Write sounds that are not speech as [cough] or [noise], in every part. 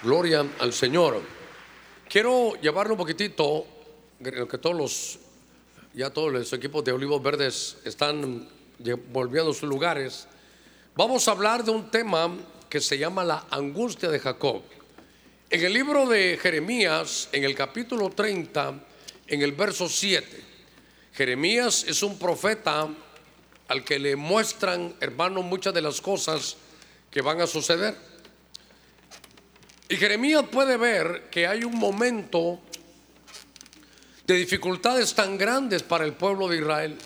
Gloria al Señor. Quiero llevarlo un poquitito, que todos los, ya todos los equipos de Olivos Verdes están volviendo a sus lugares. Vamos a hablar de un tema que se llama la angustia de Jacob. En el libro de Jeremías, en el capítulo 30, en el verso 7, Jeremías es un profeta al que le muestran, hermano, muchas de las cosas que van a suceder. Y Jeremías puede ver que hay un momento de dificultades tan grandes para el pueblo de Israel.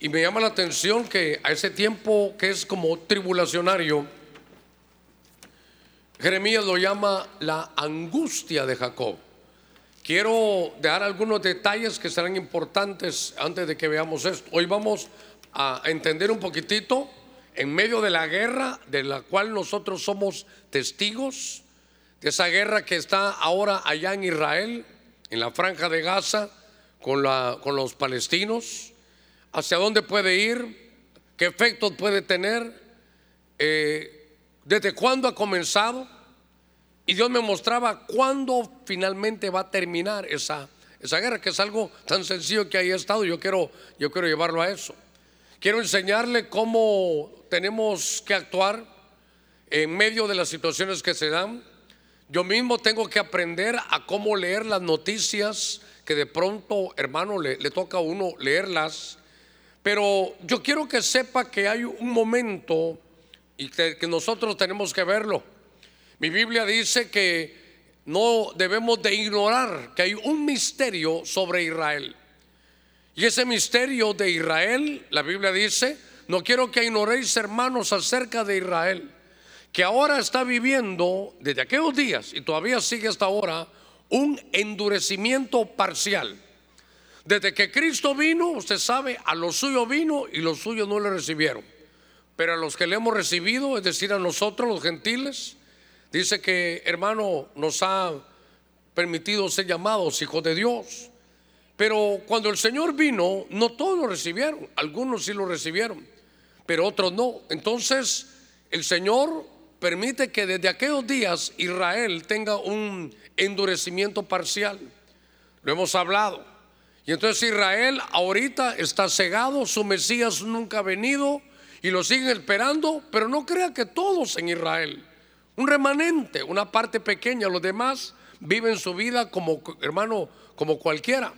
Y me llama la atención que a ese tiempo que es como tribulacionario, Jeremías lo llama la angustia de Jacob. Quiero dar algunos detalles que serán importantes antes de que veamos esto. Hoy vamos a entender un poquitito en medio de la guerra de la cual nosotros somos testigos de esa guerra que está ahora allá en Israel, en la franja de Gaza, con, la, con los palestinos, hacia dónde puede ir, qué efectos puede tener, eh, desde cuándo ha comenzado. Y Dios me mostraba cuándo finalmente va a terminar esa, esa guerra, que es algo tan sencillo que ahí ha estado. Yo quiero, yo quiero llevarlo a eso. Quiero enseñarle cómo tenemos que actuar en medio de las situaciones que se dan. Yo mismo tengo que aprender a cómo leer las noticias que de pronto, hermano, le, toca a uno leerlas. Pero yo quiero que sepa que hay un momento y que, nosotros tenemos que verlo. Mi Biblia dice que no debemos de ignorar que hay un misterio sobre Israel. Y ese misterio de Israel, la Biblia dice, no quiero que ignoréis, hermanos, acerca de Israel que ahora está viviendo desde aquellos días y todavía sigue hasta ahora un endurecimiento parcial. Desde que Cristo vino, usted sabe, a los suyos vino y los suyos no le recibieron. Pero a los que le hemos recibido, es decir, a nosotros los gentiles, dice que hermano nos ha permitido ser llamados hijos de Dios. Pero cuando el Señor vino, no todos lo recibieron, algunos sí lo recibieron, pero otros no. Entonces, el Señor permite que desde aquellos días Israel tenga un endurecimiento parcial. Lo hemos hablado. Y entonces Israel ahorita está cegado, su Mesías nunca ha venido y lo siguen esperando, pero no crea que todos en Israel, un remanente, una parte pequeña, los demás viven su vida como hermano, como cualquiera.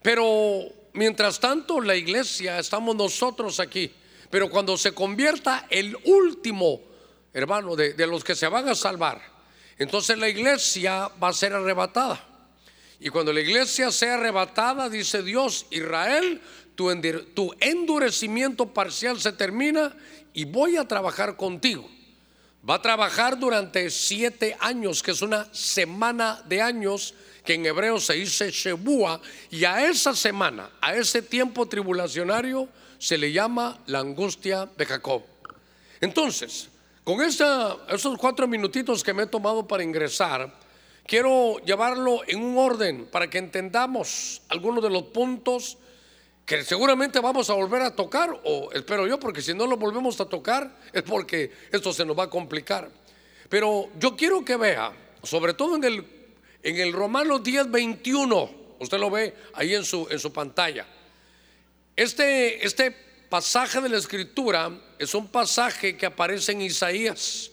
Pero mientras tanto la iglesia, estamos nosotros aquí, pero cuando se convierta el último hermano, de, los que se van a salvar, entonces la iglesia va a ser arrebatada. Y cuando la iglesia sea arrebatada, dice Dios, Israel, tu, tu endurecimiento parcial se termina y voy a trabajar contigo. Va a trabajar durante siete años, que es una semana de años, que en hebreo se dice Shebua, y a esa semana, a ese tiempo tribulacionario, se le llama la angustia de Jacob. Entonces, con esos cuatro minutitos que me he tomado para ingresar, quiero llevarlo en un orden para que entendamos algunos de los puntos que seguramente vamos a volver a tocar, o espero yo, porque si no lo volvemos a tocar es porque esto se nos va a complicar. Pero yo quiero que vea, sobre todo en el, en el Romanos 10, 21, usted lo ve ahí en su, en su pantalla. Este, este pasaje de la escritura es un pasaje que aparece en Isaías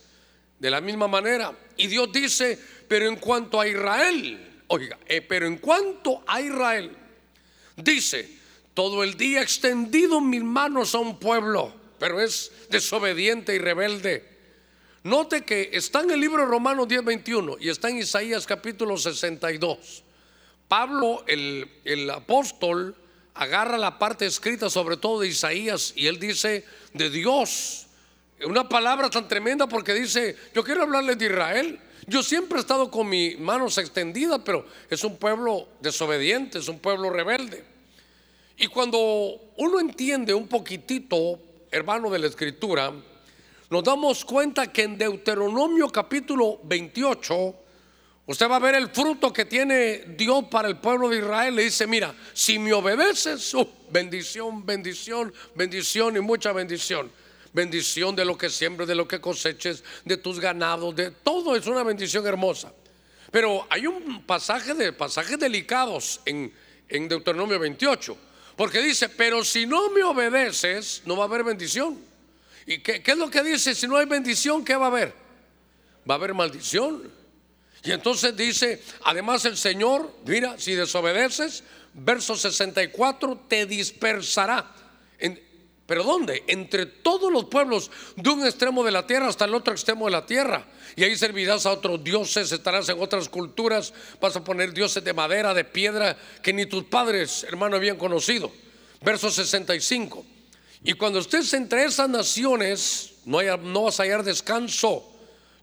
de la misma manera. Y Dios dice, pero en cuanto a Israel, oiga, eh, pero en cuanto a Israel, dice, todo el día extendido mis manos a un pueblo, pero es desobediente y rebelde. Note que está en el libro de Romanos 10:21 y está en Isaías capítulo 62. Pablo, el, el apóstol, agarra la parte escrita sobre todo de Isaías y él dice de Dios. Una palabra tan tremenda porque dice, yo quiero hablarles de Israel. Yo siempre he estado con mis manos extendidas, pero es un pueblo desobediente, es un pueblo rebelde. Y cuando uno entiende un poquitito, hermano de la escritura, nos damos cuenta que en Deuteronomio capítulo 28, Usted va a ver el fruto que tiene Dios para el pueblo de Israel. Le dice, mira, si me obedeces, bendición, bendición, bendición y mucha bendición. bendición de lo que siembres, de lo que coseches, de tus ganados, de todo es una bendición hermosa. Pero hay un pasaje de pasajes delicados en, en Deuteronomio 28, porque dice, pero si no me obedeces, no va a haber bendición. ¿Y qué, qué es lo que dice? Si no hay bendición, ¿qué va a haber? Va a haber maldición. Y entonces dice, además el Señor, mira, si desobedeces, verso 64, te dispersará. ¿Pero dónde? Entre todos los pueblos, de un extremo de la tierra hasta el otro extremo de la tierra. Y ahí servirás a otros dioses, estarás en otras culturas, vas a poner dioses de madera, de piedra, que ni tus padres, hermano, habían conocido. Verso 65. Y cuando estés entre esas naciones, no, no vas a hallar descanso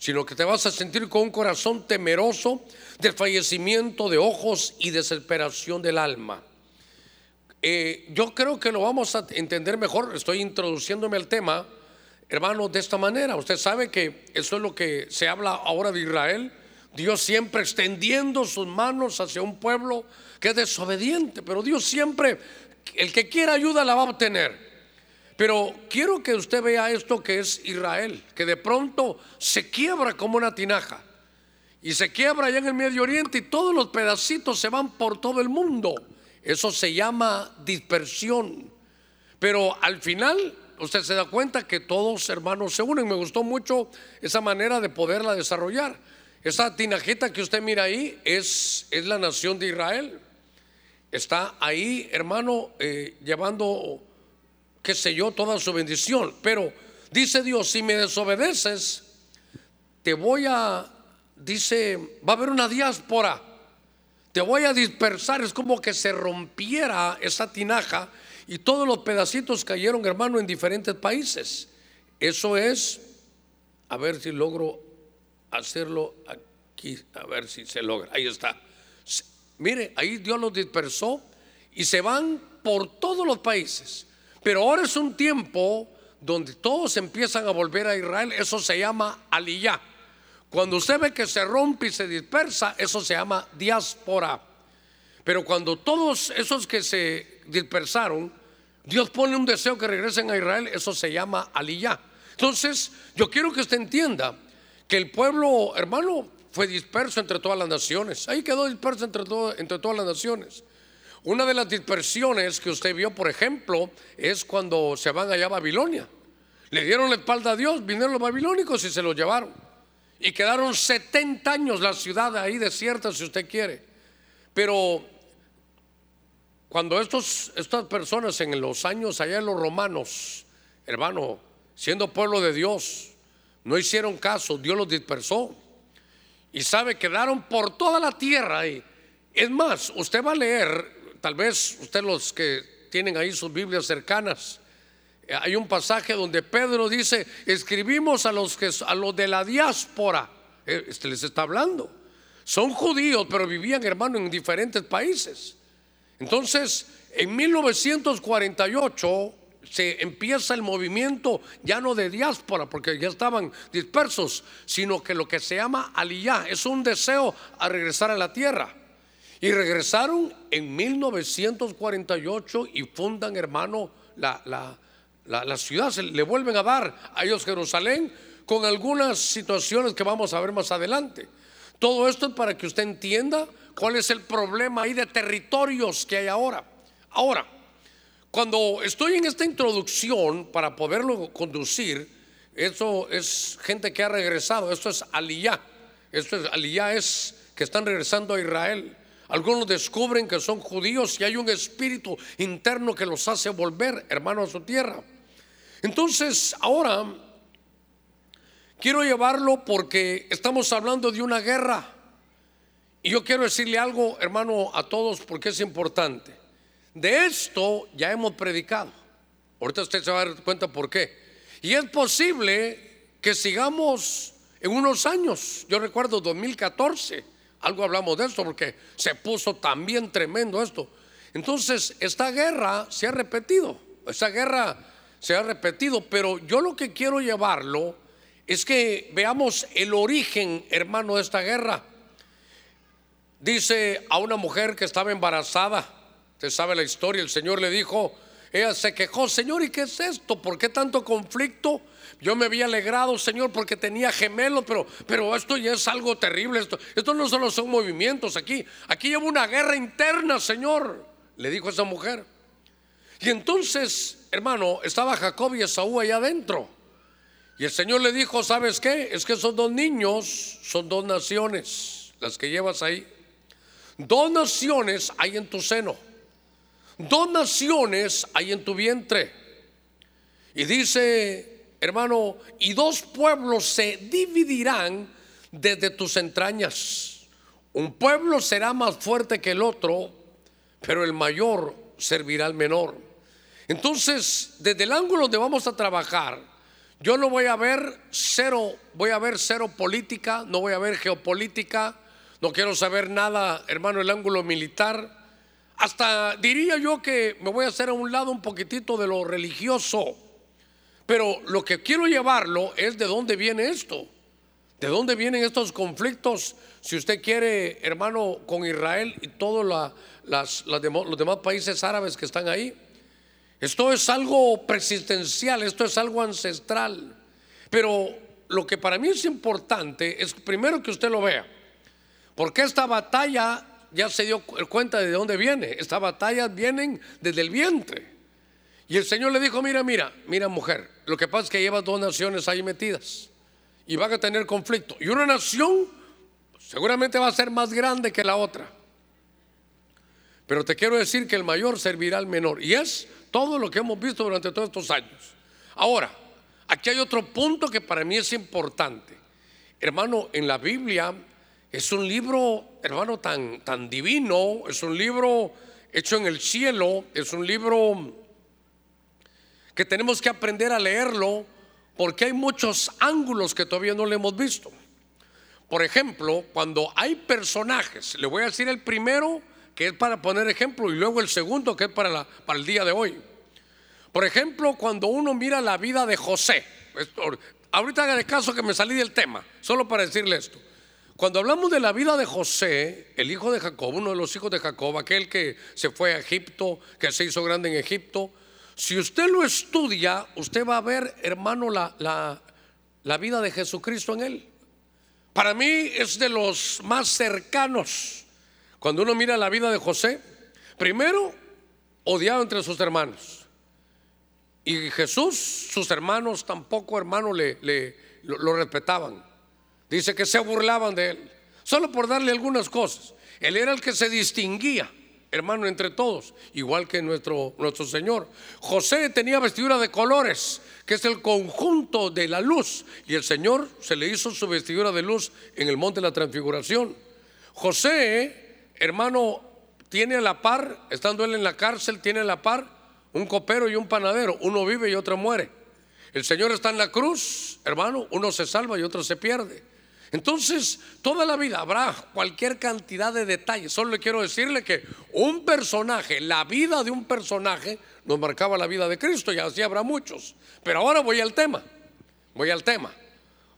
sino que te vas a sentir con un corazón temeroso del fallecimiento de ojos y desesperación del alma. Eh, yo creo que lo vamos a entender mejor, estoy introduciéndome al tema, hermano, de esta manera. Usted sabe que eso es lo que se habla ahora de Israel. Dios siempre extendiendo sus manos hacia un pueblo que es desobediente, pero Dios siempre, el que quiera ayuda la va a obtener. Pero quiero que usted vea esto que es Israel, que de pronto se quiebra como una tinaja. Y se quiebra allá en el Medio Oriente y todos los pedacitos se van por todo el mundo. Eso se llama dispersión. Pero al final usted se da cuenta que todos hermanos se unen. Me gustó mucho esa manera de poderla desarrollar. Esa tinajita que usted mira ahí es, es la nación de Israel. Está ahí, hermano, eh, llevando qué sé yo, toda su bendición. Pero dice Dios, si me desobedeces, te voy a, dice, va a haber una diáspora, te voy a dispersar. Es como que se rompiera esa tinaja y todos los pedacitos cayeron, hermano, en diferentes países. Eso es, a ver si logro hacerlo aquí, a ver si se logra. Ahí está. Mire, ahí Dios los dispersó y se van por todos los países. Pero ahora es un tiempo donde todos empiezan a volver a Israel. Eso se llama aliyah. Cuando usted ve que se rompe y se dispersa, eso se llama diáspora. Pero cuando todos esos que se dispersaron, Dios pone un deseo que regresen a Israel, eso se llama aliyah. Entonces, yo quiero que usted entienda que el pueblo, hermano, fue disperso entre todas las naciones. Ahí quedó disperso entre, entre todas las naciones. Una de las dispersiones que usted vio, por ejemplo, es cuando se van allá a Babilonia. Le dieron la espalda a Dios, vinieron los babilónicos y se los llevaron. Y quedaron 70 años la ciudad ahí desierta, si usted quiere. Pero cuando estos, estas personas en los años allá en los romanos, hermano, siendo pueblo de Dios, no hicieron caso, Dios los dispersó. Y sabe, quedaron por toda la tierra ahí. Es más, usted va a leer Tal vez usted los que tienen ahí sus Biblias cercanas, eh, hay un pasaje donde Pedro dice, escribimos a los que a los de la diáspora, eh, este les está hablando. Son judíos, pero vivían, hermano, en diferentes países. Entonces, en 1948 se empieza el movimiento ya no de diáspora, porque ya estaban dispersos, sino que lo que se llama aliyah es un deseo a regresar a la tierra. Y regresaron en 1948 y fundan, hermano, la, la, ciudad. Se le vuelven a dar a ellos Jerusalén con algunas situaciones que vamos a ver más adelante. Todo esto es para que usted entienda cuál es el problema ahí de territorios que hay ahora. Ahora, cuando estoy en esta introducción para poderlo conducir, eso es gente que ha regresado, esto es aliyah. Esto es aliyah es que están regresando a Israel. Algunos descubren que son judíos y hay un espíritu interno que los hace volver, hermano, a su tierra. Entonces, ahora quiero llevarlo porque estamos hablando de una guerra. Y yo quiero decirle algo, hermano, a todos porque es importante. De esto ya hemos predicado. Ahorita usted se va a dar cuenta por qué. Y es posible que sigamos en unos años. Yo recuerdo 2014 algo hablamos de esto porque se puso también tremendo esto. Entonces, esta guerra se ha repetido, esta guerra se ha repetido, pero yo lo que quiero llevarlo es que veamos el origen, hermano, de esta guerra. Dice a una mujer que estaba embarazada, usted sabe la historia, el Señor le dijo, ella se quejó, Señor, ¿y qué es esto? ¿Por qué tanto conflicto? Yo me había alegrado, Señor, porque tenía gemelos, pero, pero esto ya es algo terrible. Esto, no solo son movimientos aquí. Aquí lleva una guerra interna, Señor, le dijo esa mujer. Y entonces, hermano, estaba Jacob y Esaú allá adentro. Y el Señor le dijo, ¿sabes qué? Es que esos dos niños son dos naciones, las que llevas ahí. Dos naciones hay en tu seno. Dos naciones hay en tu vientre. Y dice, hermano, y dos pueblos se dividirán desde tus entrañas. Un pueblo será más fuerte que el otro, pero el mayor servirá al menor. Entonces, desde el ángulo donde vamos a trabajar, yo no voy a ver cero, voy a ver cero política, no voy a ver geopolítica, no quiero saber nada, hermano, el ángulo militar. Hasta diría yo que me voy a hacer a un lado un poquitito de lo religioso. Pero lo que quiero llevarlo es de dónde viene esto. ¿De dónde vienen estos conflictos? Si usted quiere, hermano, con Israel y todos los demás países árabes que están ahí. Esto es algo persistencial, esto es algo ancestral. Pero lo que para mí es importante es primero que usted lo vea. Porque esta batalla ya se dio cuenta de dónde viene. Estas batallas vienen desde el vientre. Y el Señor le dijo, mira, mira, mira mujer, lo que pasa es que llevas dos naciones ahí metidas y van a tener conflicto. Y una nación seguramente va a ser más grande que la otra. Pero te quiero decir que el mayor servirá al menor. Y es todo lo que hemos visto durante todos estos años. Ahora, aquí hay otro punto que para mí es importante. Hermano, en la Biblia es un libro, hermano, tan, tan divino, es un libro hecho en el cielo, es un libro que tenemos que aprender a leerlo porque hay muchos ángulos que todavía no le hemos visto. Por ejemplo, cuando hay personajes, le voy a decir el primero que es para poner ejemplo y luego el segundo que es para, la, para el día de hoy. Por ejemplo, cuando uno mira la vida de José, ahorita haga de caso que me salí del tema, solo para decirle esto. Cuando hablamos de la vida de José, el hijo de Jacob, uno de los hijos de Jacob, aquel que se fue a Egipto, que se hizo grande en Egipto, si usted lo estudia, usted va a ver, hermano, la, la, vida de Jesucristo en él. Para mí es de los más cercanos. Cuando uno mira la vida de José, primero odiado entre sus hermanos. Y Jesús, sus hermanos tampoco, hermano, le, le lo respetaban. Dice que se burlaban de él, solo por darle algunas cosas. Él era el que se distinguía, hermano, entre todos, igual que nuestro, nuestro Señor. José tenía vestidura de colores, que es el conjunto de la luz, y el Señor se le hizo su vestidura de luz en el monte de la transfiguración. José, hermano, tiene a la par, estando él en la cárcel, tiene a la par un copero y un panadero, uno vive y otro muere. El Señor está en la cruz, hermano, uno se salva y otro se pierde. Entonces, toda la vida habrá cualquier cantidad de detalles. Solo quiero decirle que un personaje, la vida de un personaje, nos marcaba la vida de Cristo y así habrá muchos. Pero ahora voy al tema, voy al tema.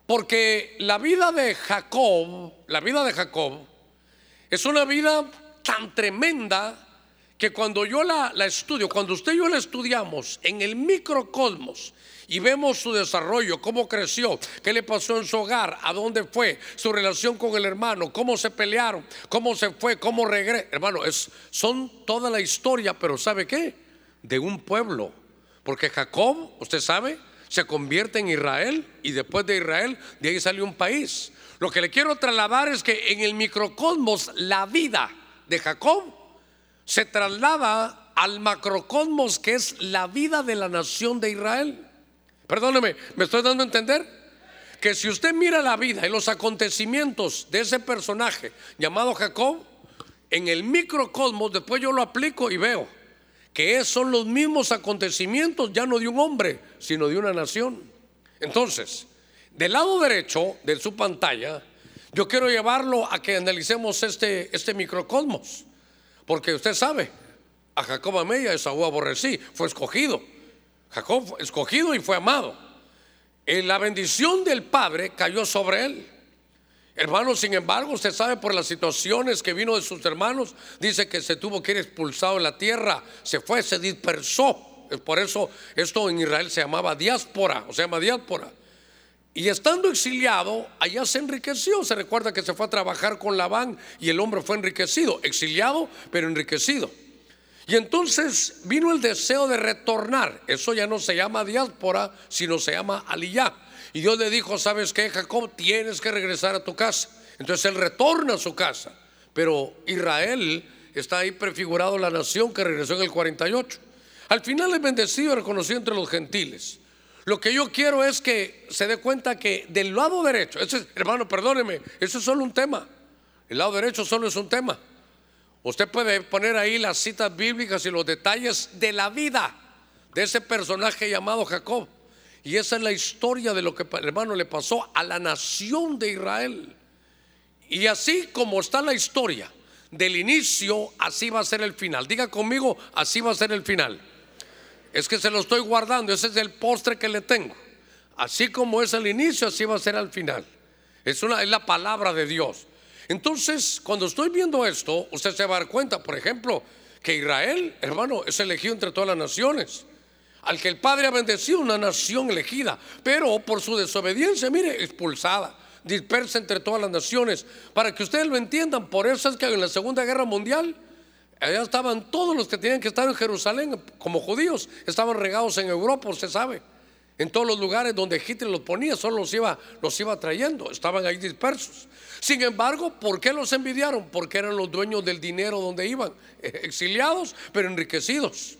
Porque la vida de Jacob, la vida de Jacob, es una vida tan tremenda que cuando yo la, la, estudio, cuando usted y yo la estudiamos en el microcosmos y vemos su desarrollo, cómo creció, qué le pasó en su hogar, a dónde fue, su relación con el hermano, cómo se pelearon, cómo se fue, cómo regresó. Hermano, es, son toda la historia, pero ¿sabe qué? De un pueblo. Porque Jacob, usted sabe, se convierte en Israel y después de Israel, de ahí sale un país. Lo que le quiero trasladar es que en el microcosmos la vida de Jacob se traslada al macrocosmos que es la vida de la nación de Israel. Perdóneme, ¿me estoy dando a entender? Que si usted mira la vida y los acontecimientos de ese personaje llamado Jacob, en el microcosmos, después yo lo aplico y veo que son los mismos acontecimientos ya no de un hombre, sino de una nación. Entonces, del lado derecho de su pantalla, yo quiero llevarlo a que analicemos este, este microcosmos. Porque usted sabe, a Jacob amé y a Esaú aborrecí, fue escogido. Jacob fue escogido y fue amado. En la bendición del Padre cayó sobre él. Hermano, sin embargo, usted sabe por las situaciones que vino de sus hermanos, dice que se tuvo que ir expulsado de la tierra, se fue, se dispersó. Por eso esto en Israel se llamaba diáspora, o se llama diáspora. Y estando exiliado, allá se enriqueció. Se recuerda que se fue a trabajar con Labán y el hombre fue enriquecido, exiliado, pero enriquecido. Y entonces vino el deseo de retornar. Eso ya no se llama diáspora, sino se llama aliyá. Y Dios le dijo, ¿sabes qué, Jacob? Tienes que regresar a tu casa. Entonces él retorna a su casa. Pero Israel está ahí prefigurado la nación que regresó en el 48. Al final es bendecido y reconocido entre los gentiles. Lo que yo quiero es que se dé cuenta que del lado derecho, ese, hermano, perdóneme, eso es solo un tema. El lado derecho solo es un tema. Usted puede poner ahí las citas bíblicas y los detalles de la vida de ese personaje llamado Jacob. Y esa es la historia de lo que, hermano, le pasó a la nación de Israel. Y así como está la historia del inicio, así va a ser el final. Diga conmigo, así va a ser el final. Es que se lo estoy guardando, ese es el postre que le tengo. Así como es el inicio, así va a ser al final. Es, una, es la palabra de Dios. Entonces, cuando estoy viendo esto, usted se va a dar cuenta, por ejemplo, que Israel, hermano, es elegido entre todas las naciones. Al que el Padre ha bendecido, una nación elegida, pero por su desobediencia, mire, expulsada, dispersa entre todas las naciones. Para que ustedes lo entiendan, por eso es que en la Segunda Guerra Mundial, Allá estaban todos los que tenían que estar en Jerusalén como judíos, estaban regados en Europa, usted sabe. En todos los lugares donde Hitler los ponía, solo los iba, los iba trayendo, estaban ahí dispersos. Sin embargo, ¿por qué los envidiaron? Porque eran los dueños del dinero donde iban, [laughs] exiliados, pero enriquecidos.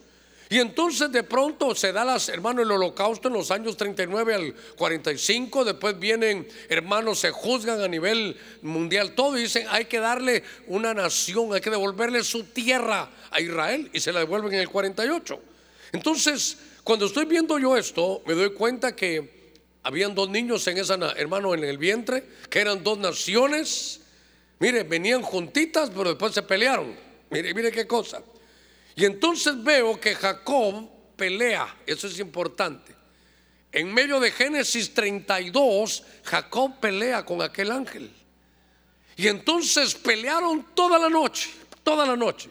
Y entonces de pronto se da las, hermano, el holocausto en los años 39 al 45, después vienen, hermanos, se juzgan a nivel mundial todo y dicen, hay que darle una nación, hay que devolverle su tierra a Israel y se la devuelven en el 48. Entonces, cuando estoy viendo yo esto, me doy cuenta que habían dos niños en esa, hermano, en el vientre, que eran dos naciones. Mire, venían juntitas, pero después se pelearon. Mire, mire qué cosa. Y entonces veo que Jacob pelea, eso es importante. En medio de Génesis 32, Jacob pelea con aquel ángel. Y entonces pelearon toda la noche, toda la noche.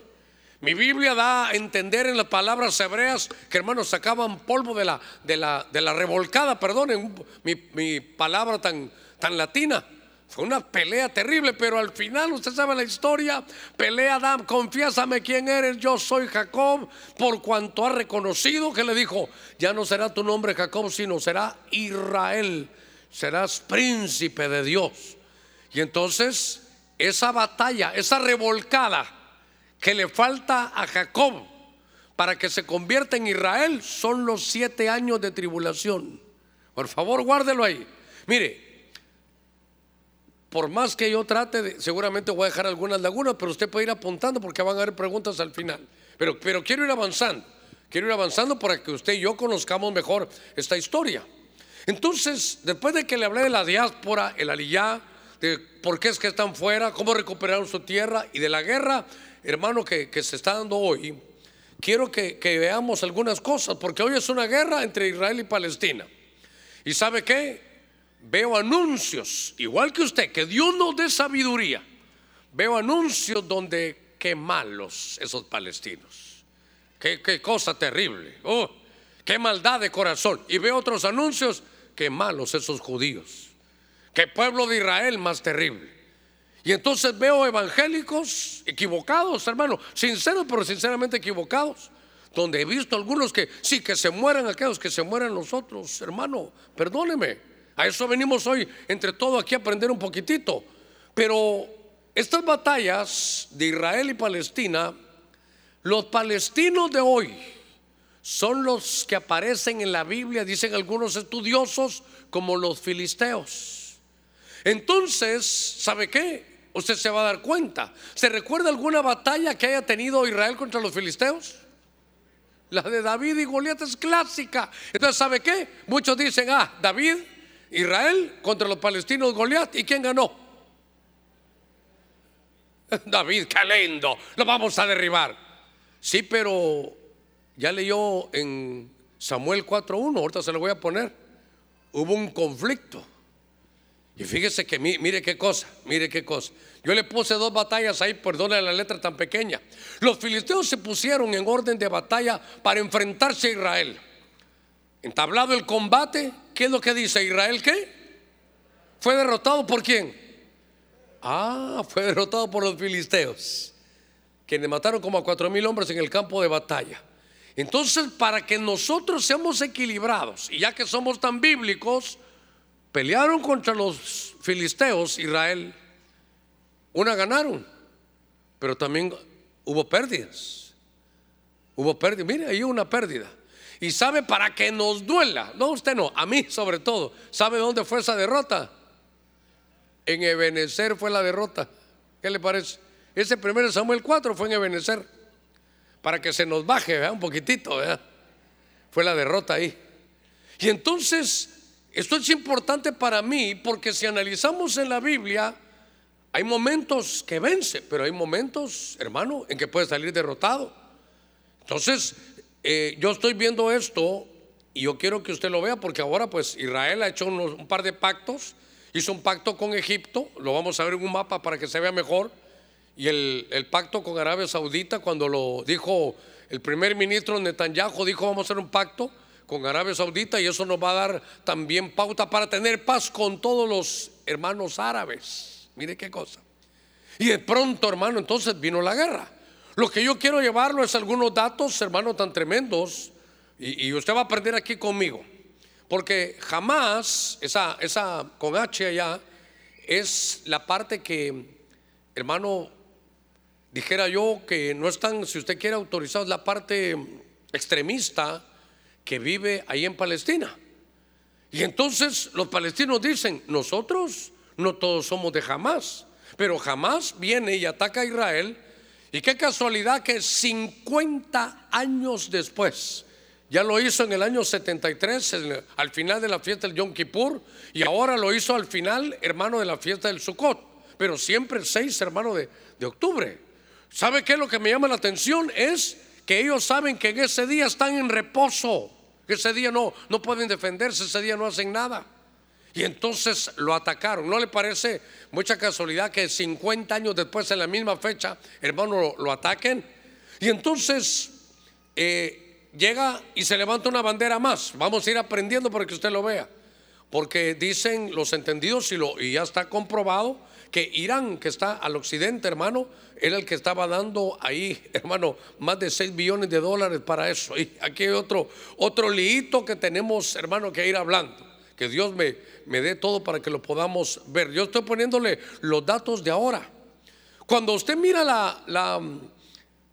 Mi Biblia da a entender en las palabras hebreas que hermanos sacaban polvo de la, de la, de la revolcada, perdonen mi, mi palabra tan, tan latina. Fue una pelea terrible, pero al final usted sabe la historia. Pelea Adán, confiésame quién eres, yo soy Jacob, por cuanto ha reconocido que le dijo, ya no será tu nombre Jacob, sino será Israel, serás príncipe de Dios. Y entonces esa batalla, esa revolcada que le falta a Jacob para que se convierta en Israel son los siete años de tribulación. Por favor, guárdelo ahí. Mire, por más que yo trate, seguramente voy a dejar algunas lagunas, pero usted puede ir apuntando porque van a haber preguntas al final. Pero, pero quiero ir avanzando, quiero ir avanzando para que usted y yo conozcamos mejor esta historia. Entonces, después de que le hablé de la diáspora, el aliyá, de por qué es que están fuera, cómo recuperaron su tierra y de la guerra, hermano, que, se está dando hoy, quiero que, veamos algunas cosas, porque hoy es una guerra entre Israel y Palestina. ¿Y sabe qué? veo anuncios, igual que usted, que Dios nos dé sabiduría. Veo anuncios donde qué malos esos palestinos. Qué, qué cosa terrible. Oh, qué maldad de corazón. Y veo otros anuncios, qué malos esos judíos. Qué pueblo de Israel más terrible. Y entonces veo evangélicos equivocados, hermano, sinceros, pero sinceramente equivocados. Donde he visto algunos que sí, que se mueran aquellos, que se mueran los otros, hermano, perdóneme. A eso venimos hoy, entre todo aquí a aprender un poquitito. Pero estas batallas de Israel y Palestina, los palestinos de hoy son los que aparecen en la Biblia, dicen algunos estudiosos, como los filisteos. Entonces, ¿sabe qué? Usted se va a dar cuenta. ¿Se recuerda alguna batalla que haya tenido Israel contra los filisteos? La de David y Goliat es clásica. Entonces, ¿sabe qué? Muchos dicen, ah, David Israel contra los palestinos Goliat. ¿Y quién ganó? [laughs] David, qué lindo, lo vamos a derribar. Sí, pero ya leyó en Samuel 4.1, ahorita se lo voy a poner. Hubo un conflicto. Y fíjese que mire qué cosa, mire qué cosa. Yo le puse dos batallas ahí, perdone la letra tan pequeña. Los filisteos se pusieron en orden de batalla para enfrentarse a Israel. Entablado el combate, ¿qué es lo que dice Israel? ¿Qué? ¿Fue derrotado por quién? Ah, fue derrotado por los filisteos, quienes mataron como a cuatro mil hombres en el campo de batalla. Entonces, para que nosotros seamos equilibrados, y ya que somos tan bíblicos, pelearon contra los filisteos, Israel, una ganaron, pero también hubo pérdidas. Hubo pérdidas, mire, hay una pérdida. Y sabe para que nos duela, no usted no, a mí sobre todo, ¿sabe dónde fue esa derrota? En Ebenezer fue la derrota. ¿Qué le parece? Ese primero Samuel 4 fue en Ebenezer. Para que se nos baje un poquitito. Fue la derrota ahí. Y entonces, esto es importante para mí porque si analizamos en la Biblia, hay momentos que vence, pero hay momentos, hermano, en que puede salir derrotado. Entonces, eh, yo estoy viendo esto y yo quiero que usted lo vea porque ahora pues Israel ha hecho un par de pactos, hizo un pacto con Egipto, lo vamos a ver en un mapa para que se vea mejor, y el, el pacto con Arabia Saudita cuando lo dijo el primer ministro Netanyahu, dijo vamos a hacer un pacto con Arabia Saudita y eso nos va a dar también pauta para tener paz con todos los hermanos árabes. Mire qué cosa. Y de pronto, hermano, entonces vino la guerra. Lo que yo quiero llevarlo es algunos datos, hermano, tan tremendos, y, usted va a aprender aquí conmigo, porque jamás, esa, esa con H allá, es la parte que, hermano, dijera yo que no están, si usted quiere autorizar, la parte extremista que vive ahí en Palestina. Y entonces los palestinos dicen, nosotros no todos somos de jamás, pero jamás viene y ataca a Israel y qué casualidad que 50 años después, ya lo hizo en el año 73, al final de la fiesta del Yom Kippur, y ahora lo hizo al final, hermano, de la fiesta del Sukkot, pero siempre el 6, hermano, de, de octubre. ¿Sabe qué lo que me llama la atención? Es que ellos saben que en ese día están en reposo, que ese día no, no pueden defenderse, ese día no hacen nada. Y entonces lo atacaron. ¿No le parece mucha casualidad que 50 años después, en la misma fecha, hermano, lo, ataquen? Y entonces eh, llega y se levanta una bandera más. Vamos a ir aprendiendo para que usted lo vea. Porque dicen los entendidos y, ya está comprobado que Irán, que está al occidente, hermano, era el que estaba dando ahí, [laughs] hermano, más de 6 billones de dólares para eso. [laughs] Y aquí hay otro, otro liito que tenemos, hermano, que ir hablando. Que Dios me, me dé todo para que lo podamos ver. Yo estoy poniéndole los datos de ahora. Cuando usted mira la, la,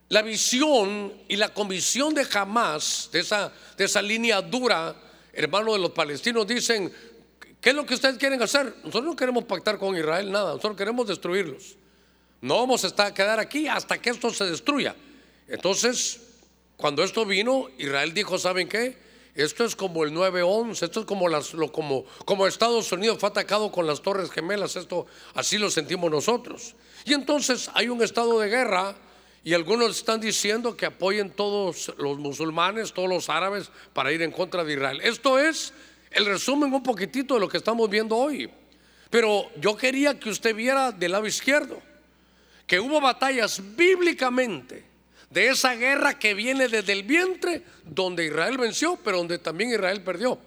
la visión y la comisión de Hamas, de esa, de esa línea dura, hermano de los palestinos, dicen, ¿qué es lo que ustedes quieren hacer? Nosotros no queremos pactar con Israel nada, nosotros queremos destruirlos. No vamos a quedar aquí hasta que esto se destruya. Entonces, cuando esto vino, Israel dijo, ¿saben qué? Esto es como el 9-11, esto es como, lo, como, como Estados Unidos fue atacado con las Torres Gemelas, esto así lo sentimos nosotros. Y entonces hay un estado de guerra y algunos están diciendo que apoyen todos los musulmanes, todos los árabes para ir en contra de Israel. Esto es el resumen un poquitito de lo que estamos viendo hoy. Pero yo quería que usted viera del lado izquierdo que hubo batallas bíblicamente de esa guerra que viene desde el vientre, donde Israel venció, pero donde también Israel perdió.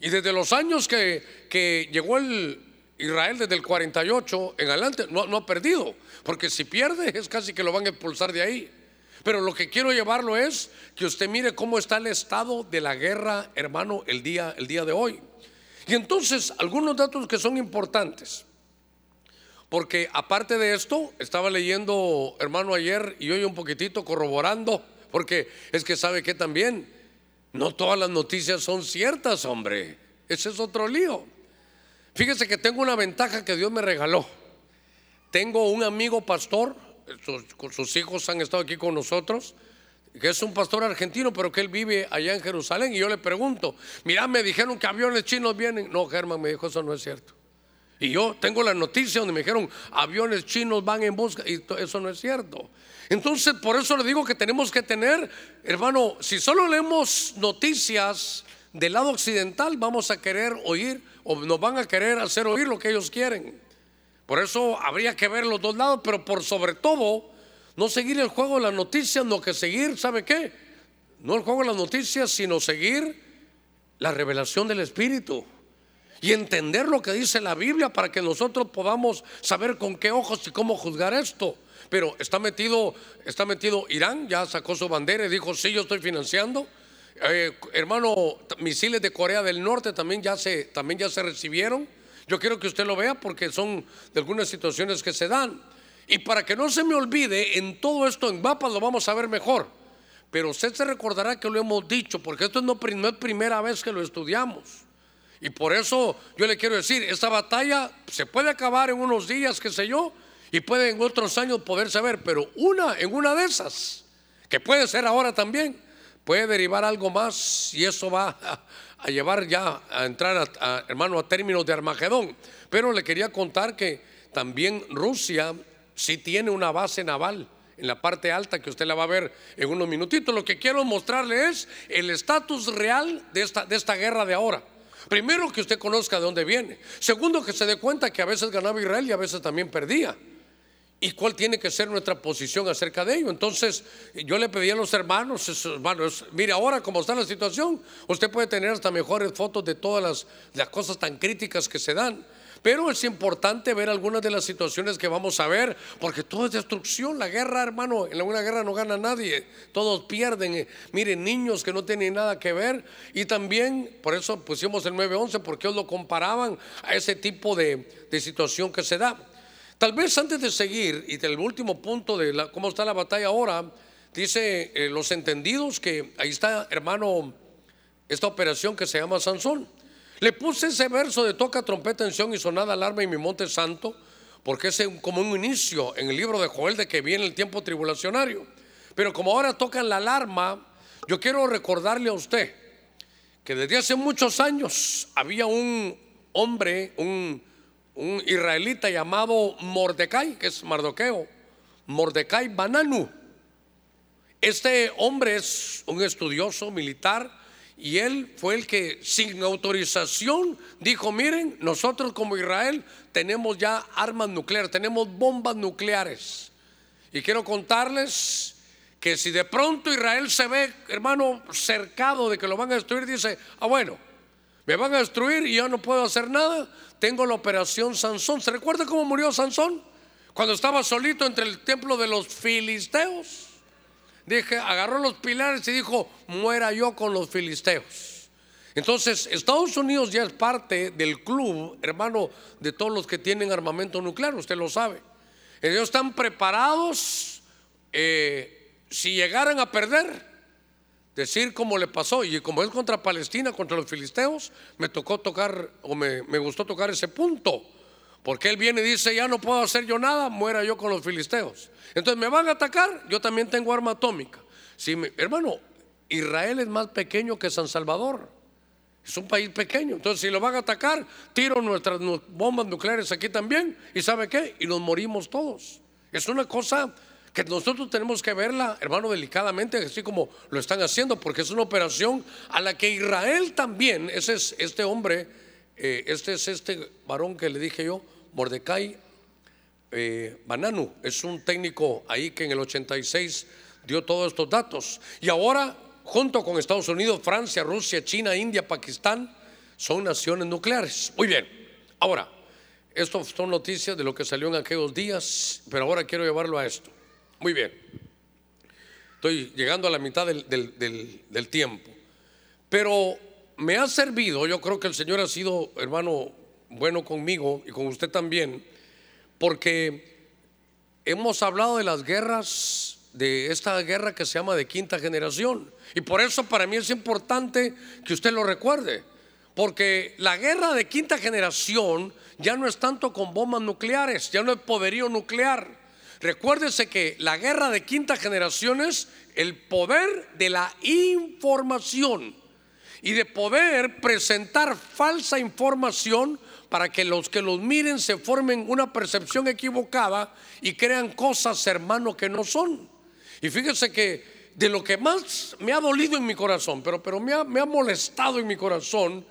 Y desde los años que, llegó el Israel, desde el 48 en adelante, no, no ha perdido, porque si pierde es casi que lo van a expulsar de ahí. Pero lo que quiero llevarlo es que usted mire cómo está el estado de la guerra, hermano, el día, el día de hoy. Y entonces, algunos datos que son importantes. Porque aparte de esto, estaba leyendo, hermano, ayer y hoy un poquitito corroborando, porque es que sabe que también no todas las noticias son ciertas, hombre. Ese es otro lío. Fíjese que tengo una ventaja que Dios me regaló. Tengo un amigo pastor, sus, hijos han estado aquí con nosotros, que es un pastor argentino, pero que él vive allá en Jerusalén. Y yo le pregunto, mira, me dijeron que aviones chinos vienen. No, Germán me dijo, eso no es cierto. Y yo tengo la noticia donde me dijeron aviones chinos van en busca y eso no es cierto. Entonces, por eso le digo que tenemos que tener, hermano, si solo leemos noticias del lado occidental, vamos a querer oír o nos van a querer hacer oír lo que ellos quieren. Por eso habría que ver los dos lados, pero por sobre todo, no seguir el juego de las noticias, no que seguir, ¿sabe qué? No el juego de las noticias, sino seguir la revelación del Espíritu y entender lo que dice la Biblia para que nosotros podamos saber con qué ojos y cómo juzgar esto. Pero está metido, está metido Irán, ya sacó su bandera y dijo, sí, yo estoy financiando. Eh, hermano, misiles de Corea del Norte también ya, se, también ya se recibieron. Yo quiero que usted lo vea porque son de algunas situaciones que se dan. Y para que no se me olvide, en todo esto en mapas lo vamos a ver mejor. Pero usted se recordará que lo hemos dicho, porque esto no, es primera vez que lo estudiamos. Y por eso yo le quiero decir, esta batalla se puede acabar en unos días, qué sé yo, y puede en otros años poder saber, pero una en una de esas, que puede ser ahora también, puede derivar algo más y eso va a, llevar ya a entrar, a, hermano, a términos de Armagedón. Pero le quería contar que también Rusia sí tiene una base naval en la parte alta que usted la va a ver en unos minutitos. Lo que quiero mostrarle es el estatus real de esta, de esta guerra de ahora. Primero que usted conozca de dónde viene. Segundo que se dé cuenta que a veces ganaba Israel y a veces también perdía y cuál tiene que ser nuestra posición acerca de ello. Entonces, yo le pedí a los hermanos, hermanos, mire, ahora como está la situación, usted puede tener hasta mejores fotos de todas las, cosas tan críticas que se dan. Pero es importante ver algunas de las situaciones que vamos a ver, porque todo es destrucción. La guerra, hermano, en una guerra no gana nadie, todos pierden. Miren, niños que no tienen nada que ver. Y también, por eso pusimos el 911, porque ellos lo comparaban a ese tipo de situación que se da. Tal vez antes de seguir y del último punto de la, cómo está la batalla ahora, dice eh, los entendidos que ahí está, hermano, esta operación que se llama Sansón. Le puse ese verso de toca trompeta en y sonada alarma en mi monte santo, porque es como un inicio en el libro de Joel de que viene el tiempo tribulacionario. Pero como ahora tocan la alarma, yo quiero recordarle a usted que desde hace muchos años había un hombre, un un israelita llamado Mordecai, que es Mardoqueo, Mordecai Bananu. Este hombre es un estudioso militar y él fue el que sin autorización dijo, miren, nosotros como Israel tenemos ya armas nucleares, tenemos bombas nucleares. Y quiero contarles que si de pronto Israel se ve, hermano, cercado de que lo van a destruir, dice, ah, bueno, me van a destruir y yo no puedo hacer nada. Tengo la operación Sansón. ¿Se recuerda cómo murió Sansón? Cuando estaba solito entre el templo de los filisteos. Dije, agarró los pilares y dijo, muera yo con los filisteos. Entonces, Estados Unidos ya es parte del club, hermano, de todos los que tienen armamento nuclear, usted lo sabe. Ellos están preparados, eh, si llegaran a perder, decir cómo le pasó. Y como es contra Palestina, contra los filisteos, me tocó tocar, o me, gustó tocar ese punto. Porque él viene y dice, ya no puedo hacer yo nada, muera yo con los filisteos. Entonces me van a atacar, yo también tengo arma atómica. Si hermano, Israel es más pequeño que San Salvador. Es un país pequeño. Entonces, si lo van a atacar, tiro nuestras bombas nucleares aquí también. ¿Y sabe qué? Y nos morimos todos. Es una cosa que nosotros tenemos que verla, hermano, delicadamente, así como lo están haciendo, porque es una operación a la que Israel también, ese es este hombre, eh, este es este varón que le dije yo, Mordecai eh, Bananu, es un técnico ahí que en el 86 dio todos estos datos. Y ahora, junto con Estados Unidos, Francia, Rusia, China, India, Pakistán, son naciones nucleares. Muy bien, ahora, esto son noticias de lo que salió en aquellos días, pero ahora quiero llevarlo a esto. Muy bien. Estoy llegando a la mitad del, tiempo. Pero me ha servido, yo creo que el Señor ha sido, hermano, bueno conmigo y con usted también, porque hemos hablado de las guerras, de esta guerra que se llama de quinta generación. Y por eso para mí es importante que usted lo recuerde. Porque la guerra de quinta generación ya no es tanto con bombas nucleares, ya no es poderío nuclear. Recuérdese que la guerra de quinta generación es el poder de la información y de poder presentar falsa información para que los que los miren se formen una percepción equivocada y crean cosas, hermano, que no son. Y fíjese que de lo que más me ha dolido en mi corazón, pero, pero me, ha, me ha molestado en mi corazón,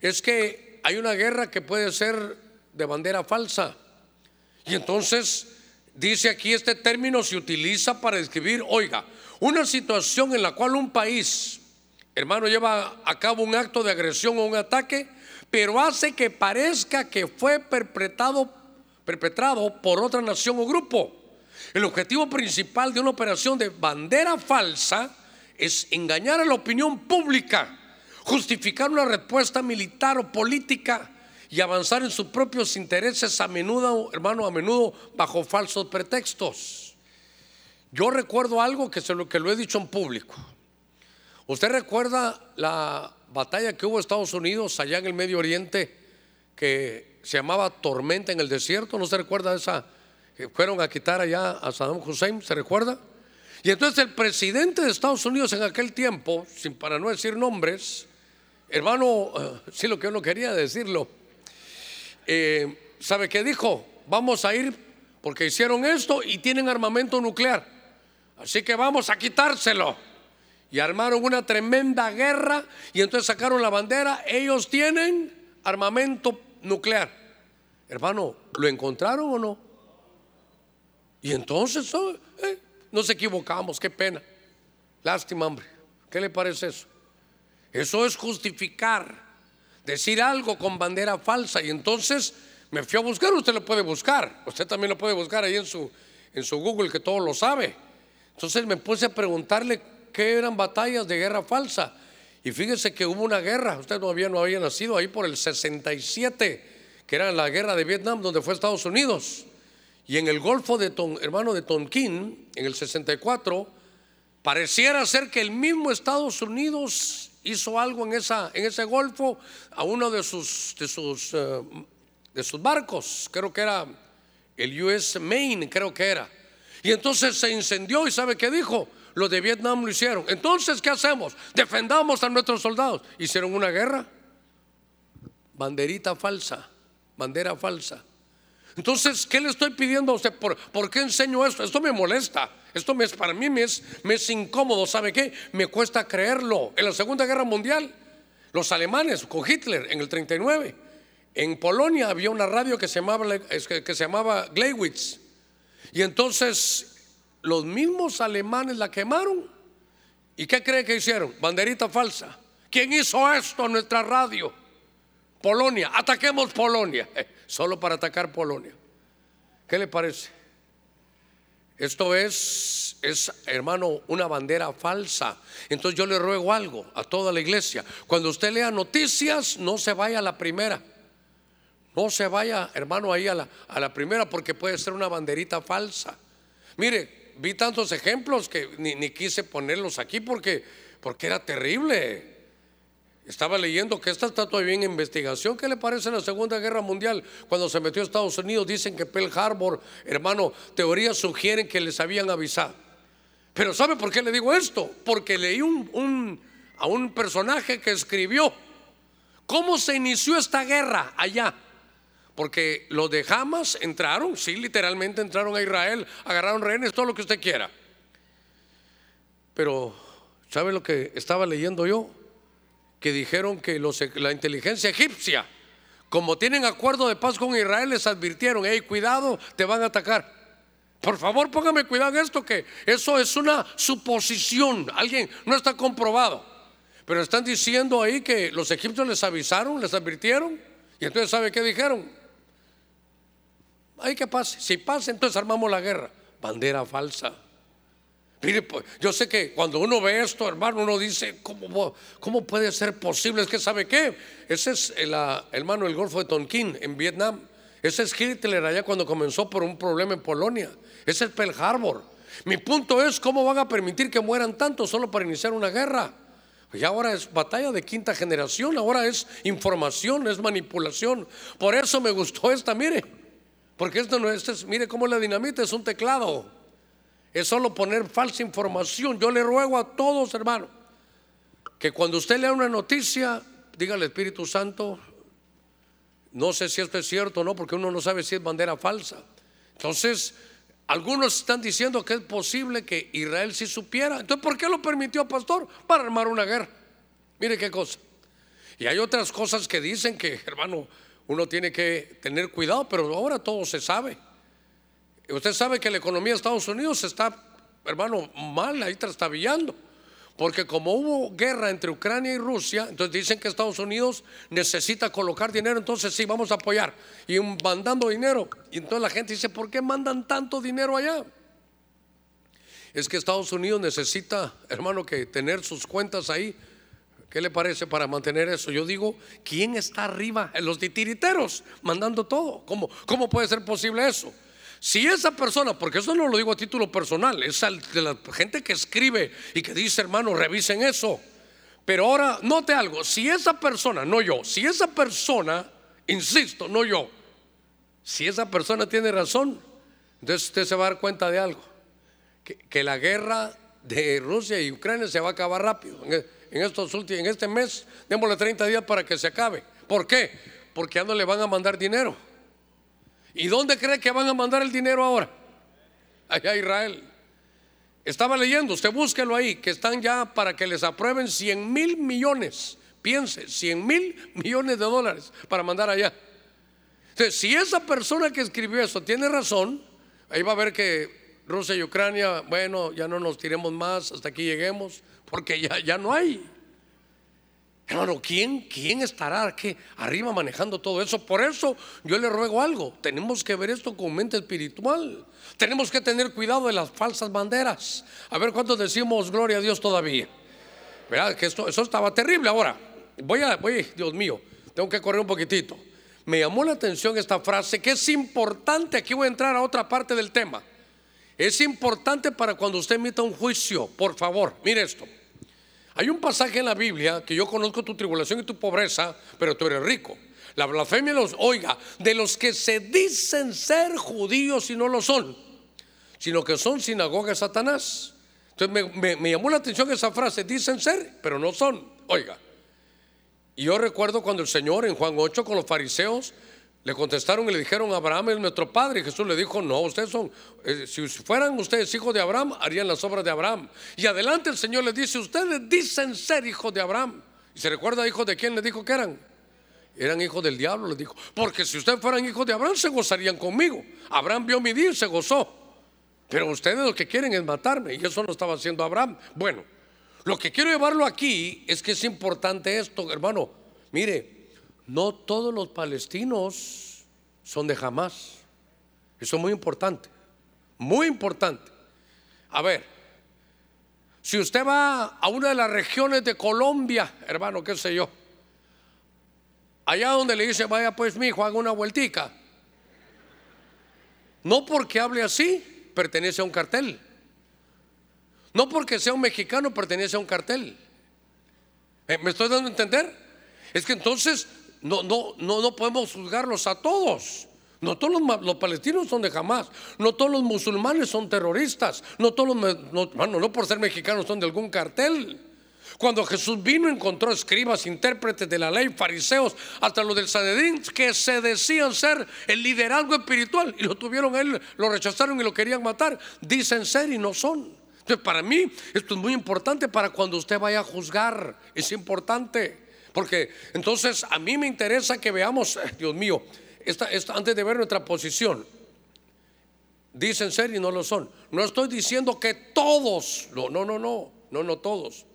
es que hay una guerra que puede ser de bandera falsa. Y entonces dice aquí este término se utiliza para describir, oiga, una situación en la cual un país, hermano, lleva a cabo un acto de agresión o un ataque, pero hace que parezca que fue perpetrado, perpetrado por otra nación o grupo. El objetivo principal de una operación de bandera falsa es engañar a la opinión pública, justificar una respuesta militar o política y avanzar en sus propios intereses a menudo, hermano, a menudo bajo falsos pretextos. Yo recuerdo algo que, se lo, que lo he dicho en público. ¿Usted recuerda la batalla que hubo en Estados Unidos allá en el Medio Oriente que se llamaba Tormenta en el Desierto? ¿No se recuerda esa? Que fueron a quitar allá a Saddam Hussein, ¿se recuerda? Y entonces el presidente de Estados Unidos en aquel tiempo, sin para no decir nombres, hermano, sí lo que yo no quería decirlo, eh, ¿sabe qué dijo? Vamos a ir porque hicieron esto y tienen armamento nuclear. Así que vamos a quitárselo. Y armaron una tremenda guerra y entonces sacaron la bandera. Ellos tienen armamento nuclear. Hermano, ¿lo encontraron o no? Y entonces, oh, eh, nos equivocamos, qué pena. Lástima, hombre. ¿Qué le parece eso? Eso es justificar, decir algo con bandera falsa. Y entonces me fui a buscar, usted lo puede buscar. Usted también lo puede buscar ahí en su, en su Google, que todo lo sabe. Entonces me puse a preguntarle qué eran batallas de guerra falsa. Y fíjese que hubo una guerra, usted todavía no había nacido ahí por el 67, que era la guerra de Vietnam, donde fue Estados Unidos. Y en el Golfo de hermano de Tonkin, en el 64, pareciera ser que el mismo Estados Unidos hizo algo en, esa, en ese Golfo a uno de sus, de sus, eh, de sus barcos, creo que era el US Maine, creo que era. Y entonces se incendió y ¿sabe qué dijo? Los de Vietnam lo hicieron. Entonces, ¿qué hacemos? Defendamos a nuestros soldados. Hicieron una guerra. Banderita falsa, bandera falsa. Entonces, ¿qué le estoy pidiendo a usted? ¿Por, ¿por qué enseño esto? Esto me molesta. Esto me, para mí me es, me es incómodo. ¿Sabe qué? Me cuesta creerlo. En la Segunda Guerra Mundial, los alemanes con Hitler en el 39, en Polonia había una radio que se llamaba, que se llamaba Gleiwitz. Y entonces los mismos alemanes la quemaron. ¿Y qué cree que hicieron? Banderita falsa. ¿Quién hizo esto en nuestra radio? Polonia. Ataquemos Polonia [laughs] solo para atacar Polonia. ¿Qué le parece? Esto es, es, hermano, una bandera falsa. Entonces yo le ruego algo a toda la iglesia. Cuando usted lea noticias, no se vaya a la primera. No se vaya, hermano, ahí a la, a la primera porque puede ser una banderita falsa. Mire, vi tantos ejemplos que ni, ni quise ponerlos aquí porque, porque era terrible. Estaba leyendo que esta está todavía en investigación. ¿Qué le parece la Segunda Guerra Mundial? Cuando se metió a Estados Unidos, dicen que Pearl Harbor, hermano, teorías sugieren que les habían avisado. Pero ¿sabe por qué le digo esto? Porque leí a un personaje que escribió cómo se inició esta guerra allá. Porque los de Hamas entraron, sí, literalmente entraron a Israel, agarraron rehenes, todo lo que usted quiera. Pero, ¿sabe lo que estaba leyendo yo? Que dijeron que los, la inteligencia egipcia, como tienen acuerdo de paz con Israel, les advirtieron, hey, cuidado, te van a atacar. Por favor, póngame cuidado en esto, que eso es una suposición, alguien no está comprobado. Pero están diciendo ahí que los egipcios les avisaron, les advirtieron, y entonces, ¿sabe qué dijeron? Hay que pase, si pasa, entonces armamos la guerra. Bandera falsa. Pues, yo sé que cuando uno ve esto, hermano, uno dice, ¿cómo, puede ser posible? Es que, ¿sabe qué? Ese es el, hermano, el Golfo de Tonkin en Vietnam. Ese es Hitler allá cuando comenzó por un problema en Polonia. Ese es Pearl Harbor. Mi punto es, ¿cómo van a permitir que mueran tantos solo para iniciar una guerra? Y ahora es batalla de quinta generación, ahora es información, es manipulación. Por eso me gustó esta, mire. Porque esto no es, mire cómo la dinamita es un teclado es solo poner falsa información. Yo le ruego a todos, hermano, que cuando usted lea una noticia, diga al Espíritu Santo, no sé si esto es cierto o no, porque uno no sabe si es bandera falsa. Entonces, algunos están diciendo que es posible que Israel sí supiera. Entonces, ¿por qué lo permitió, pastor? Para armar una guerra. Mire qué cosa. Y hay otras cosas que dicen que, hermano, uno tiene que tener cuidado, pero ahora todo se sabe. Usted sabe que la economía de Estados Unidos está, hermano, mal, ahí trastabillando. Porque como hubo guerra entre Ucrania y Rusia, entonces dicen que Estados Unidos necesita colocar dinero, entonces sí, vamos a apoyar. Y mandando dinero. Y entonces la gente dice, ¿por qué mandan tanto dinero allá? Es que Estados Unidos necesita, hermano, que tener sus cuentas ahí. ¿Qué le parece para mantener eso? Yo digo, ¿quién está arriba? Los titiriteros mandando todo. ¿Cómo, cómo puede ser posible eso? Si esa persona, porque eso no lo digo a título personal, es de la gente que escribe y que dice, hermano, revisen eso. Pero ahora, note algo, si esa persona, no yo, si esa persona, insisto, no yo, si esa persona tiene razón, entonces usted se va a dar cuenta de algo, que, la guerra de Rusia y Ucrania se va a acabar rápido. En, en estos últimos, en este mes, démosle 30 días para que se acabe. ¿Por qué? Porque ya no le van a mandar dinero. ¿Y dónde cree que van a mandar el dinero ahora? Allá a Israel. Estaba leyendo, usted búsquelo ahí, que están ya para que les aprueben 100 mil millones. Piense, 100 mil millones de dólares para mandar allá. Entonces, si esa persona que escribió eso tiene razón, ahí va a ver que Rusia y Ucrania, bueno, ya no nos tiremos más, hasta aquí lleguemos, porque ya, ya no hay. Hermano, ¿quién, quién estará aquí arriba manejando todo eso? Por eso yo le ruego algo. Tenemos que ver esto con mente espiritual. Tenemos que tener cuidado de las falsas banderas. A ver cuántos decimos gloria a Dios todavía. ¿Verdad? Que esto, eso estaba terrible. Ahora, voy a, voy, Dios mío, tengo que correr un poquitito. Me llamó la atención esta frase que es importante. Aquí voy a entrar a otra parte del tema. Es importante para cuando usted emita un juicio. Por favor, mire esto. Hay un pasaje en la Biblia que yo conozco tu tribulación y tu pobreza, pero tú eres rico. La blasfemia los, oiga, de los que se dicen ser judíos y no lo son, sino que son sinagoga de Satanás. Entonces me, llamó la atención esa frase, dicen ser, pero no son. Oiga, y yo recuerdo cuando el Señor en Juan 8 con los fariseos le contestaron y le dijeron, Abraham es nuestro padre. Y Jesús le dijo, no, ustedes son, eh, si fueran ustedes hijos de Abraham, harían las obras de Abraham. Y adelante el Señor les dice, ustedes dicen ser hijos de Abraham. ¿Y se recuerda hijos de quién le dijo que eran? Eran hijos del diablo, les dijo. Porque si ustedes fueran hijos de Abraham, se gozarían conmigo. Abraham vio mi día y se gozó. Pero ustedes lo que quieren es matarme. Y eso no estaba haciendo Abraham. Bueno, lo que quiero llevarlo aquí es que es importante esto, hermano. Mire, no todos los palestinos son de jamás. Eso es muy importante, muy importante. A ver, si usted va a una de las regiones de Colombia, hermano, qué sé yo, allá donde le dice, vaya pues mi hijo, haga una vueltica. No porque hable así, pertenece a un cartel. No porque sea un mexicano, pertenece a un cartel. Eh, ¿Me estoy dando a entender? Es que entonces no, no, no, no podemos juzgarlos a todos. No todos los, palestinos son de jamás. No todos los musulmanes son terroristas. No todos los, no, no por ser mexicanos son de algún cartel. Cuando Jesús vino encontró escribas, intérpretes de la ley, fariseos, hasta los del Sanedrín, que se decían ser el liderazgo espiritual y lo tuvieron él, lo rechazaron y lo querían matar. Dicen ser y no son. Entonces para mí esto es muy importante para cuando usted vaya a juzgar. Es importante. Porque entonces a mí me interesa que veamos, eh, Dios mío, antes de ver nuestra posición, dicen ser y no lo son. No estoy diciendo que todos, no, no, no, no, no, no todos.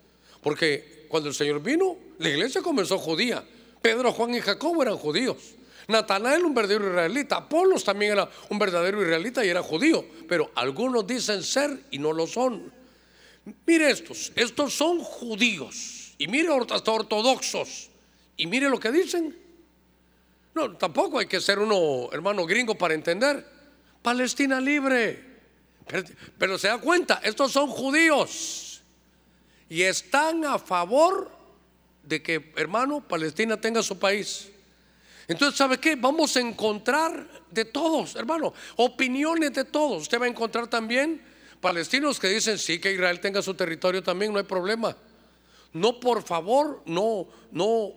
Porque cuando el Señor vino, la iglesia comenzó judía. Pedro, Juan y Jacobo eran judíos. Natanael un verdadero israelita. Apolos también era un verdadero israelita y era judío. Pero algunos dicen ser y no lo son. Mire estos, estos son judíos y mire hasta ortodoxos y mire lo que dicen. No, tampoco hay que ser uno, hermano gringo, para entender. Palestina libre. Pero, se da cuenta, estos son judíos y están a favor de que, hermano, Palestina tenga su país. Entonces, ¿sabe qué? Vamos a encontrar de todos, hermano, opiniones de todos. Usted va a encontrar también palestinos que dicen, sí, que Israel tenga su territorio también, no hay problema. No, por favor, no, no,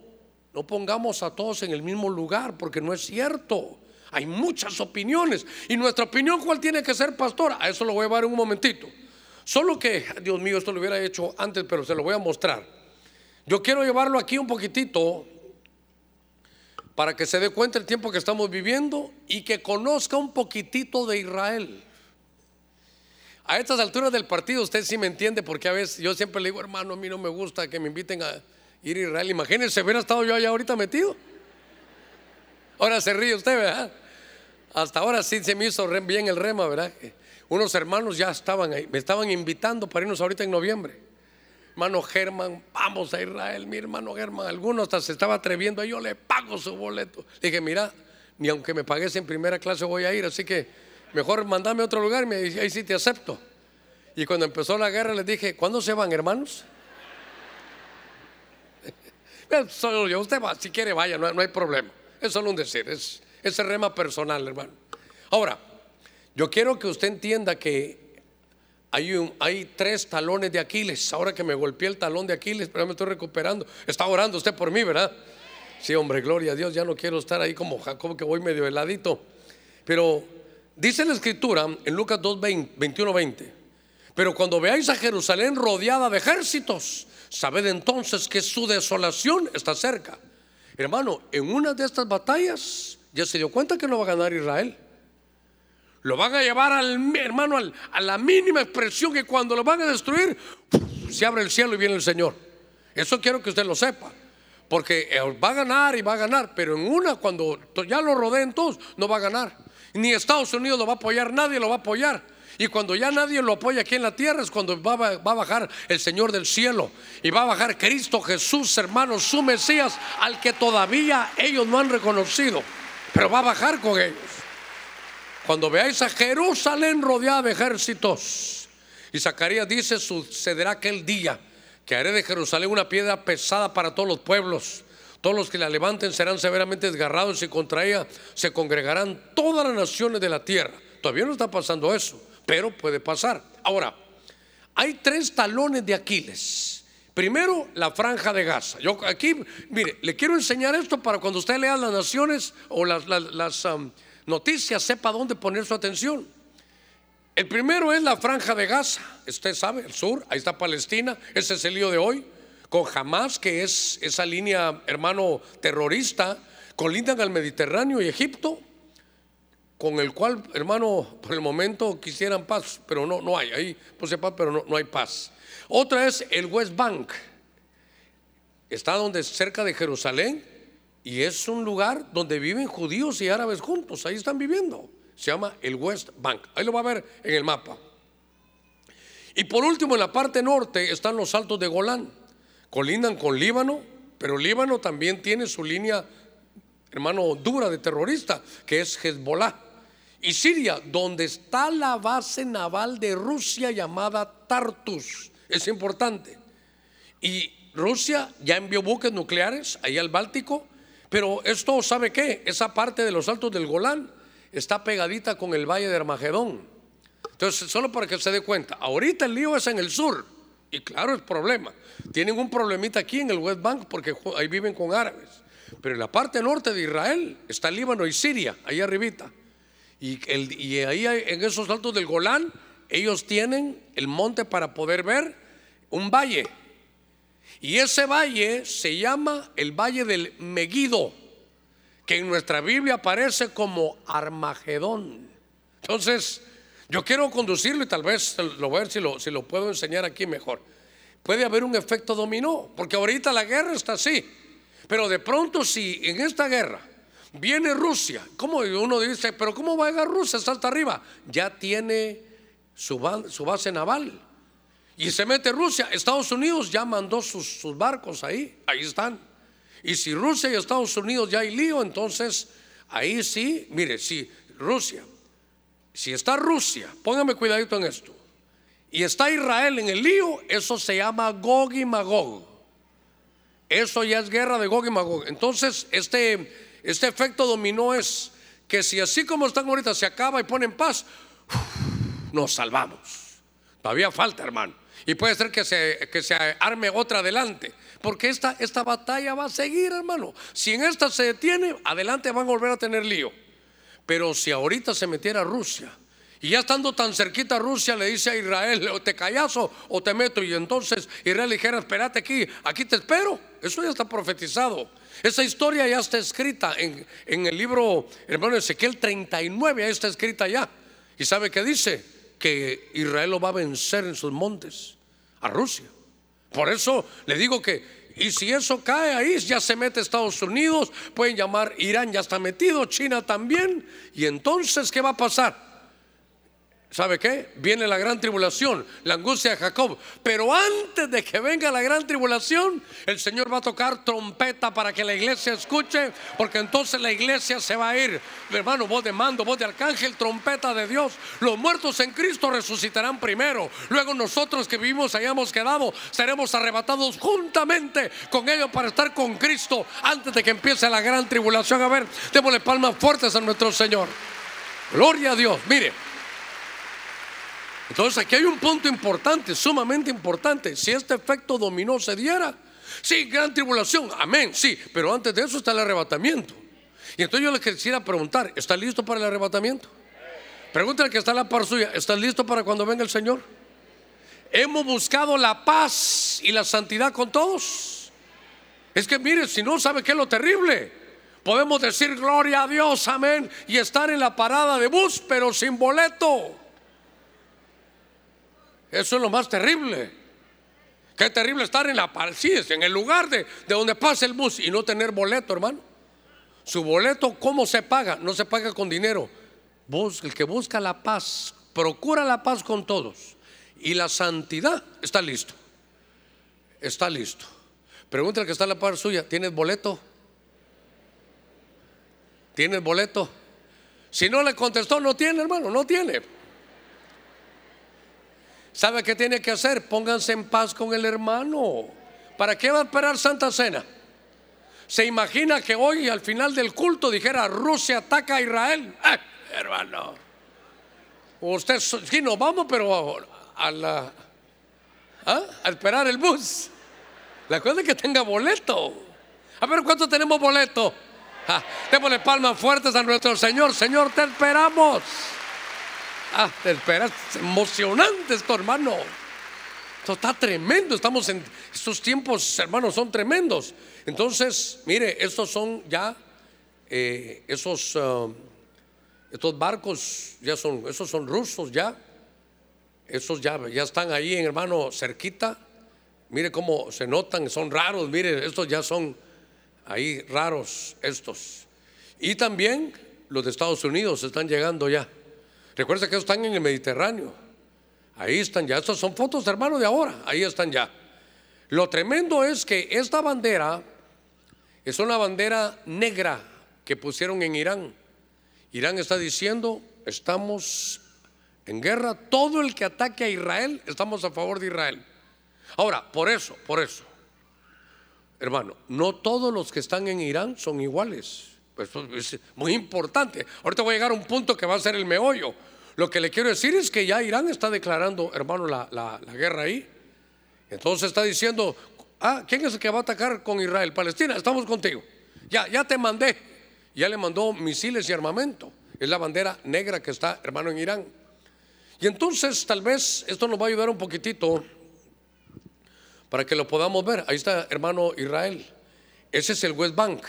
no pongamos a todos en el mismo lugar, porque no es cierto. Hay muchas opiniones. Y nuestra opinión, ¿cuál tiene que ser, pastor? A eso lo voy a llevar en un momentito. Solo que, Dios mío, esto lo hubiera hecho antes, pero se lo voy a mostrar. Yo quiero llevarlo aquí un poquitito, para que se dé cuenta el tiempo que estamos viviendo y que conozca un poquitito de Israel. A estas alturas del partido usted sí me entiende porque a veces yo siempre le digo, hermano, a mí no me gusta que me inviten a ir a Israel. Imagínense, hubiera estado yo allá ahorita metido. Ahora se ríe usted, ¿verdad? Hasta ahora sí se me hizo bien el rema, ¿verdad? Unos hermanos ya estaban ahí, me estaban invitando para irnos ahorita en noviembre. Hermano Germán, vamos a Israel, mi hermano Germán. Algunos hasta se estaba atreviendo, yo le pago su boleto. Le dije, mira, ni aunque me pagues en primera clase voy a ir, así que mejor mandame a otro lugar. Me dice, ahí sí te acepto. Y cuando empezó la guerra les dije, ¿cuándo se van, hermanos? [laughs] Solo yo, usted va, si quiere vaya, no, hay problema. Es solo un decir, es, es rema personal, hermano. Ahora, yo quiero que usted entienda que hay, un, hay, tres talones de Aquiles. Ahora que me golpeé el talón de Aquiles, pero me estoy recuperando. Está orando usted por mí, ¿verdad? Sí, hombre, gloria a Dios. Ya no quiero estar ahí como Jacob, que voy medio heladito. Pero dice la escritura en Lucas 2, 21, 20. Pero cuando veáis a Jerusalén rodeada de ejércitos, sabed entonces que su desolación está cerca. Hermano, en una de estas batallas ya se dio cuenta que no va a ganar Israel. Lo van a llevar al hermano a la mínima expresión que cuando lo van a destruir, se abre el cielo y viene el Señor. Eso quiero que usted lo sepa. Porque eh, va a ganar y va a ganar, pero en una, cuando ya lo rodeen todos, no va a ganar. Ni Estados Unidos lo va a apoyar, nadie lo va a apoyar. Y cuando ya nadie lo apoya aquí en la tierra es cuando va, a bajar el Señor del cielo. Y va a bajar Cristo Jesús, hermanos, su Mesías, al que todavía ellos no han reconocido. Pero va a bajar con ellos. Cuando veáis a Jerusalén rodeada de ejércitos. Y Zacarías dice, sucederá aquel día que haré de Jerusalén una piedra pesada para todos los pueblos. Todos los que la levanten serán severamente desgarrados y contra ella se congregarán todas las naciones de la tierra. Todavía no está pasando eso pero puede pasar. Ahora, hay tres talones de Aquiles. Primero, la franja de Gaza. Yo aquí, mire, le quiero enseñar esto para cuando usted lea las naciones o las, noticias, sepa dónde poner su atención. El primero es la franja de Gaza. Usted sabe, el sur, ahí está Palestina, ese es el lío de hoy. Con Hamas, que es esa línea, hermano, terrorista, colindan al Mediterráneo y Egipto con el cual, hermano, por el momento quisieran paz, pero no, no hay, ahí pues paz, pero no, no hay paz. Otra es el West Bank, está donde cerca de Jerusalén y es un lugar donde viven judíos y árabes juntos, ahí están viviendo. Se llama el West Bank, ahí lo va a ver en el mapa. Y por último, en la parte norte están los altos de Golán, colindan con Líbano, pero Líbano también tiene su línea, hermano, dura de terrorista, que es Hezbollah y Siria, donde está la base naval de Rusia llamada Tartus. Es importante. Y Rusia ya envió buques nucleares ahí al Báltico, pero esto, ¿sabe qué? Esa parte de los altos del Golán está pegadita con el valle de Armagedón. Entonces, solo para que se dé cuenta, ahorita el lío es en el sur, y claro, es problema. Tienen un problemita aquí en el West Bank porque ahí viven con árabes. Pero en la parte norte de Israel está Líbano y Siria, ahí arribita. Y, ahí en esos altos del Golán, ellos tienen el monte para poder ver un valle. Y ese valle se llama el Valle del Meguido, que en nuestra Biblia aparece como Armagedón. Entonces, yo quiero conducirlo y tal vez lo voy a ver si lo, si lo puedo enseñar aquí mejor. Puede haber un efecto dominó, porque ahorita la guerra está así. Pero de pronto si en esta guerra Viene Rusia. ¿Cómo uno dice, pero cómo va a llegar Rusia? Hasta arriba. Ya tiene su, base naval. Y se mete Rusia. Estados Unidos ya mandó sus, barcos ahí. Ahí están. Y si Rusia y Estados Unidos ya hay lío, entonces ahí sí, mire, si Rusia, si está Rusia, póngame cuidadito en esto, y está Israel en el lío, eso se llama Gog y Magog. Eso ya es guerra de Gog y Magog. Entonces, este este efecto dominó es que si así como están ahorita se acaba y ponen paz, nos salvamos. Todavía falta, hermano. Y puede ser que se, que se arme otra adelante. Porque esta, esta batalla va a seguir, hermano. Si en esta se detiene, adelante van a volver a tener lío. Pero si ahorita se metiera Rusia Y ya estando tan cerquita Rusia le dice a Israel, o te callas o, te meto. Y entonces Israel dijera, espérate aquí, aquí te espero. Eso ya está profetizado. Esa historia ya está escrita en, en el libro, hermano Ezequiel 39, ya está escrita ya. ¿Y sabe qué dice? Que Israel lo va a vencer en sus montes, a Rusia. Por eso le digo que y si eso cae ahí, ya se mete Estados Unidos, pueden llamar Irán, ya está metido, China también. Y entonces, ¿qué va a pasar? ¿Sabe qué? Viene la gran tribulación, la angustia de Jacob. Pero antes de que venga la gran tribulación, el Señor va a tocar trompeta para que la iglesia escuche, porque entonces la iglesia se va a ir. Hermano, voz de mando, voz de arcángel, trompeta de Dios. Los muertos en Cristo resucitarán primero. Luego nosotros que vivimos hayamos quedado, seremos arrebatados juntamente con ellos para estar con Cristo antes de que empiece la gran tribulación. A ver, démosle palmas fuertes a nuestro Señor. Gloria a Dios. Mire. Entonces aquí hay un punto importante, sumamente importante. Si este efecto dominó se diera, sí, gran tribulación, amén, sí, pero antes de eso está el arrebatamiento. Y entonces yo le quisiera preguntar, ¿está listo para el arrebatamiento? Pregúntale que está la par suya, ¿estás listo para cuando venga el Señor? Hemos buscado la paz y la santidad con todos. Es que mire, si no sabe qué es lo terrible, podemos decir gloria a Dios, amén, y estar en la parada de bus, pero sin boleto. Eso es lo más terrible. Qué terrible estar en la sí, en el lugar de, de donde pasa el bus y no tener boleto, hermano. Su boleto, ¿cómo se paga? No se paga con dinero. el que busca la paz, procura la paz con todos. Y la santidad está listo. Está listo. Pregúntale que está en la par suya, ¿tienes boleto? ¿Tienes boleto? Si no le contestó, no tiene, hermano, no tiene. ¿Sabe qué tiene que hacer? Pónganse en paz con el hermano. ¿Para qué va a esperar Santa Cena? ¿Se imagina que hoy al final del culto dijera Rusia ataca a Israel? Eh, hermano, usted sí nos vamos, pero a, la, ¿ah? a esperar el bus. La cosa es que tenga boleto. A ver cuánto tenemos boleto. Ah, démosle palmas fuertes a nuestro Señor. Señor, te esperamos. Ah, te esperas, emocionante esto, hermano. Esto está tremendo. Estamos en estos tiempos, hermanos, son tremendos. Entonces, mire, estos son ya eh, esos uh, estos barcos ya son, esos son rusos ya. Esos ya, ya están ahí, hermano, cerquita. Mire cómo se notan, son raros. Mire, estos ya son ahí raros estos. Y también los de Estados Unidos están llegando ya. Recuerda que están en el Mediterráneo. Ahí están ya. Estas son fotos, hermano, de ahora. Ahí están ya. Lo tremendo es que esta bandera es una bandera negra que pusieron en Irán. Irán está diciendo, estamos en guerra. Todo el que ataque a Israel, estamos a favor de Israel. Ahora, por eso, por eso, hermano, no todos los que están en Irán son iguales. Pues es muy importante. Ahorita voy a llegar a un punto que va a ser el meollo. Lo que le quiero decir es que ya Irán está declarando, hermano, la, guerra ahí. Entonces está diciendo, ah, ¿quién es el que va a atacar con Israel? Palestina, estamos contigo. Ya, ya te mandé. Ya le mandó misiles y armamento. Es la bandera negra que está, hermano, en Irán. Y entonces tal vez esto nos va a ayudar un poquitito para que lo podamos ver. Ahí está, hermano Israel. Ese es el West Bank.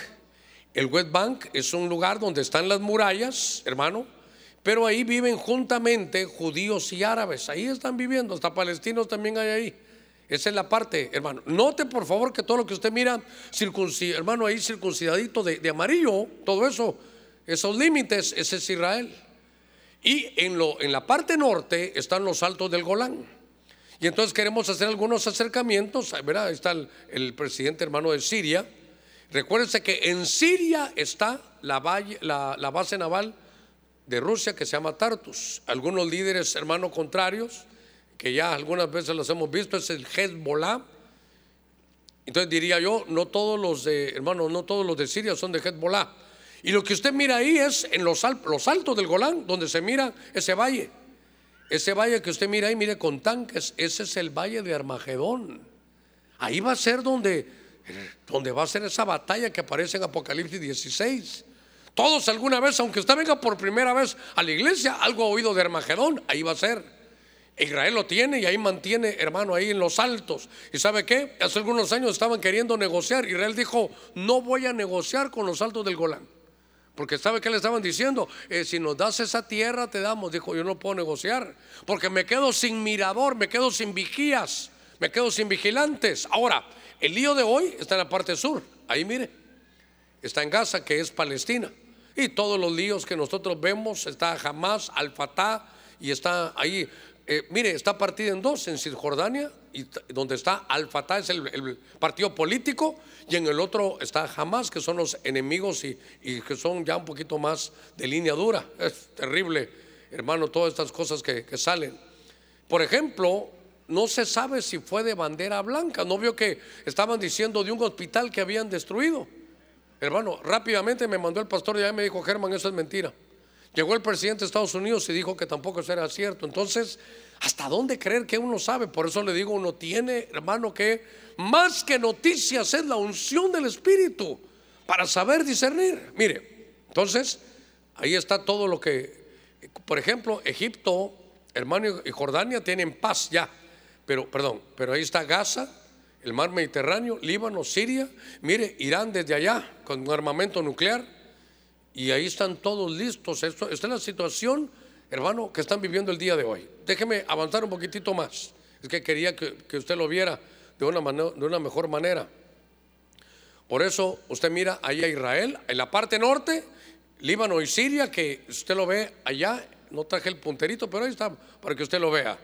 El West Bank es un lugar donde están las murallas, hermano, pero ahí viven juntamente judíos y árabes. Ahí están viviendo, hasta palestinos también hay ahí. Esa es la parte, hermano. Note por favor que todo lo que usted mira, hermano, ahí circuncidadito de, amarillo, todo eso, esos límites, ese es Israel. Y en, lo, en la parte norte están los altos del Golán. Y entonces queremos hacer algunos acercamientos. ¿verdad? Ahí está el presidente hermano de Siria Recuérdense que en Siria está la, base naval de Rusia que se llama Tartus. Algunos líderes hermanos contrarios, que ya algunas veces los hemos visto, es el Hezbollah. Entonces diría yo, no todos los de, hermanos, no todos los de Siria son de Hezbollah. Y lo que usted mira ahí es en los, los altos del Golán, donde se mira ese valle. Ese valle que usted mira ahí, mire con tanques, ese es el valle de Armagedón. Ahí va a ser donde donde va a ser esa batalla que aparece en Apocalipsis 16. Todos alguna vez, aunque usted venga por primera vez a la iglesia, algo ha oído de Armagedón, ahí va a ser. Israel lo tiene y ahí mantiene, hermano, ahí en los altos. ¿Y sabe qué? Hace algunos años estaban queriendo negociar. Israel dijo, no voy a negociar con los altos del Golán. Porque sabe qué le estaban diciendo, eh, si nos das esa tierra te damos. Dijo, yo no puedo negociar, porque me quedo sin mirador, me quedo sin vigías, me quedo sin vigilantes. Ahora, el lío de hoy está en la parte sur. Ahí mire, está en Gaza, que es Palestina. Y todos los líos que nosotros vemos, está Hamas, Al-Fatah, y está ahí, eh, mire, está partida en dos, en Cisjordania, y donde está Al-Fatah, es el, partido político, y en el otro está Hamas, que son los enemigos y, que son ya un poquito más de línea dura. Es terrible, hermano, todas estas cosas que, que salen. Por ejemplo, no se sabe si fue de bandera blanca. No vio que estaban diciendo de un hospital que habían destruido. Hermano, rápidamente me mandó el pastor y me dijo, Germán, eso es mentira. Llegó el presidente de Estados Unidos y dijo que tampoco eso era cierto. Entonces, ¿hasta dónde creer que uno sabe? Por eso le digo, uno tiene, hermano, que más que noticias es la unción del Espíritu para saber discernir. Mire, entonces, ahí está todo lo que, por ejemplo, Egipto, hermano, y Jordania tienen paz ya. Pero, perdón, pero ahí está Gaza, el mar Mediterráneo, Líbano, Siria, mire, Irán desde allá con un armamento nuclear y ahí están todos listos. Esto, esta es la situación, hermano, que están viviendo el día de hoy. Déjeme avanzar un poquitito más. Es que quería que, usted lo viera de una, de una mejor manera. Por eso usted mira ahí a Israel, en la parte norte, Líbano y Siria, que usted lo ve allá, no traje el punterito, pero ahí está, para que usted lo vea.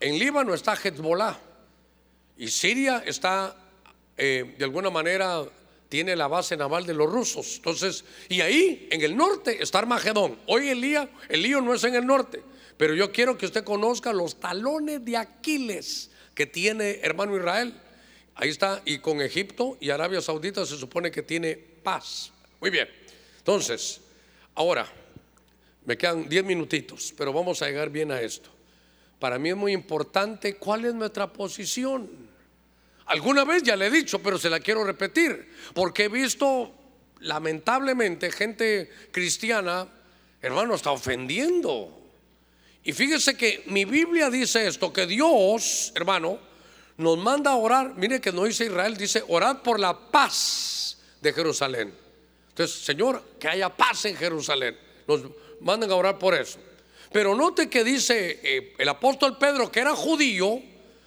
En Líbano está Hezbollah y Siria está, eh, de alguna manera, tiene la base naval de los rusos. Entonces, y ahí, en el norte, está Armagedón. Hoy el lío, el lío no es en el norte, pero yo quiero que usted conozca los talones de Aquiles que tiene hermano Israel. Ahí está, y con Egipto y Arabia Saudita se supone que tiene paz. Muy bien. Entonces, ahora, me quedan 10 minutitos, pero vamos a llegar bien a esto. Para mí es muy importante cuál es nuestra posición. Alguna vez ya le he dicho, pero se la quiero repetir, porque he visto lamentablemente gente cristiana, hermano, está ofendiendo. Y fíjese que mi Biblia dice esto, que Dios, hermano, nos manda a orar. Mire que no dice Israel, dice orad por la paz de Jerusalén. Entonces, Señor, que haya paz en Jerusalén. Nos mandan a orar por eso. Pero note que dice eh, el apóstol Pedro, que era judío,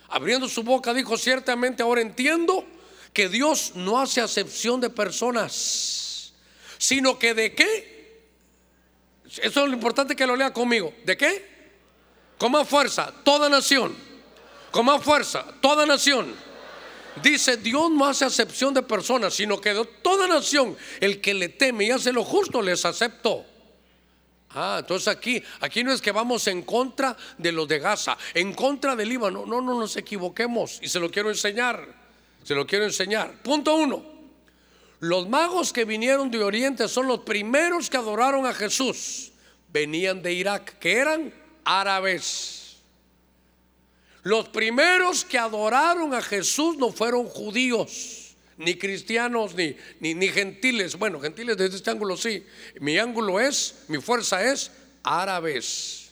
abriendo su boca, dijo, ciertamente ahora entiendo que Dios no hace acepción de personas, sino que de qué. Eso es lo importante que lo lea conmigo. ¿De qué? Con más fuerza, toda nación. Con más fuerza, toda nación. Dice, Dios no hace acepción de personas, sino que de toda nación, el que le teme y hace lo justo, les aceptó. Ah, entonces aquí, aquí no es que vamos en contra de los de Gaza, en contra del Líbano. No, no nos equivoquemos. Y se lo quiero enseñar. Se lo quiero enseñar. Punto uno. Los magos que vinieron de Oriente son los primeros que adoraron a Jesús. Venían de Irak, que eran árabes. Los primeros que adoraron a Jesús no fueron judíos ni cristianos, ni, ni, gentiles. Bueno, gentiles desde este ángulo sí. Mi ángulo es, mi fuerza es árabes.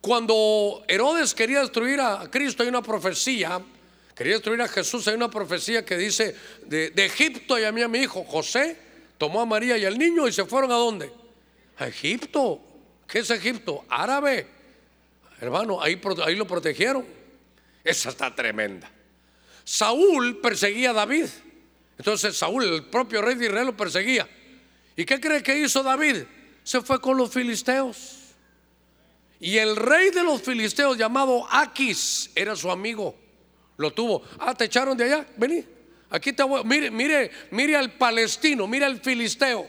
Cuando Herodes quería destruir a Cristo, hay una profecía, quería destruir a Jesús, hay una profecía que dice, de, Egipto y a mí a mi hijo José, tomó a María y al niño y se fueron a dónde? A Egipto. ¿Qué es Egipto? Árabe. Hermano, ahí, ahí lo protegieron. Esa está tremenda. Saúl perseguía a David. Entonces Saúl, el propio rey de Israel, lo perseguía. ¿Y qué cree que hizo David? Se fue con los filisteos. Y el rey de los filisteos llamado Aquis era su amigo. Lo tuvo. Ah, te echaron de allá. Vení. Aquí te voy. Mire, mire, mire al palestino, mire al filisteo.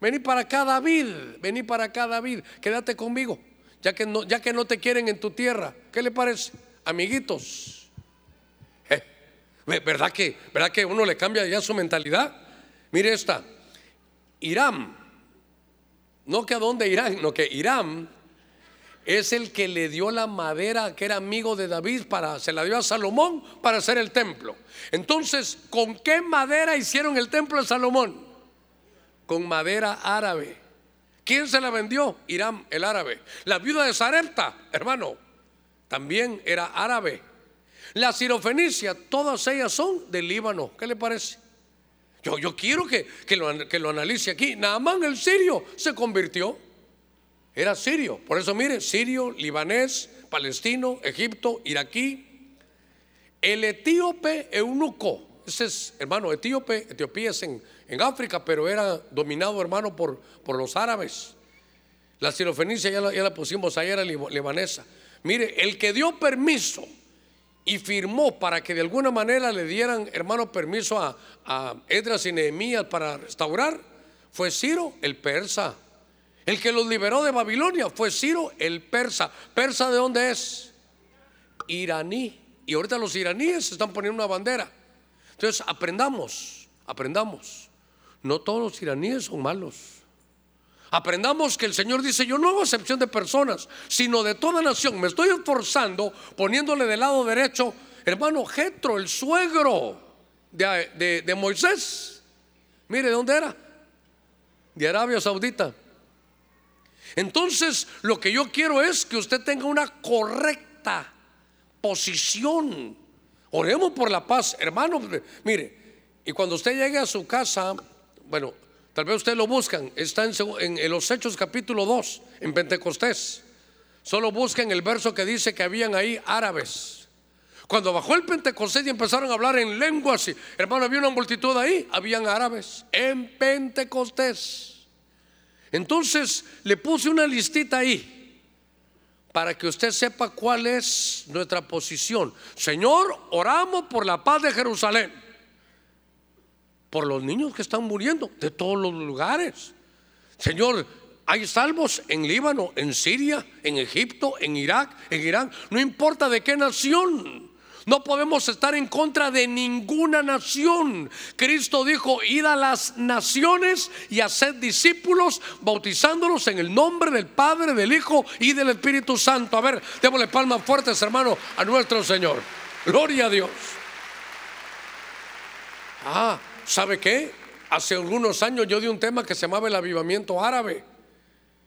Vení para acá, David. Vení para acá, David. Quédate conmigo. Ya que no, ya que no te quieren en tu tierra. ¿Qué le parece? Amiguitos. ¿Verdad que, ¿Verdad que uno le cambia ya su mentalidad? Mire esta, Irán, no que a dónde Irán, no que Irán es el que le dio la madera que era amigo de David para, se la dio a Salomón para hacer el templo. Entonces, ¿con qué madera hicieron el templo de Salomón? con madera árabe. ¿Quién se la vendió? Irán, el árabe. La viuda de Sarepta, hermano, también era árabe. La sirofenicia, todas ellas son del Líbano. ¿Qué le parece? Yo, yo quiero que, que, lo, que lo analice aquí. Naamán el sirio se convirtió. Era sirio. Por eso mire, sirio, libanés, palestino, Egipto, iraquí. El etíope eunuco. Ese es, hermano, etíope, Etiopía es en, en África, pero era dominado, hermano, por, por los árabes. La sirofenicia ya la, ya la pusimos ahí, era libanesa. Mire, el que dio permiso y firmó para que de alguna manera le dieran, hermano, permiso a, a Edras y Nehemías para restaurar, fue Ciro el persa. El que los liberó de Babilonia fue Ciro el persa. ¿Persa de dónde es? Iraní. Y ahorita los iraníes están poniendo una bandera. Entonces, aprendamos, aprendamos. No todos los iraníes son malos. Aprendamos que el Señor dice, yo no hago excepción de personas, sino de toda nación. Me estoy esforzando poniéndole del lado derecho, hermano Jetro, el suegro de, de Moisés. Mire, ¿de dónde era? De Arabia Saudita. Entonces, lo que yo quiero es que usted tenga una correcta posición. Oremos por la paz, hermano. Mire, y cuando usted llegue a su casa, bueno, tal vez usted lo buscan, está en, en los Hechos capítulo 2, en Pentecostés. Solo busquen el verso que dice que habían ahí árabes. Cuando bajó el Pentecostés y empezaron a hablar en lenguas, hermano, había una multitud ahí, habían árabes en Pentecostés. Entonces le puse una listita ahí para que usted sepa cuál es nuestra posición. Señor, oramos por la paz de Jerusalén, por los niños que están muriendo de todos los lugares. Señor, hay salvos en Líbano, en Siria, en Egipto, en Irak, en Irán, no importa de qué nación. No podemos estar en contra de ninguna nación. Cristo dijo, id a las naciones y haced discípulos, bautizándolos en el nombre del Padre, del Hijo y del Espíritu Santo. A ver, démosle palmas fuertes, hermano, a nuestro Señor. Gloria a Dios. Ah, ¿sabe qué? Hace algunos años yo di un tema que se llamaba el avivamiento árabe.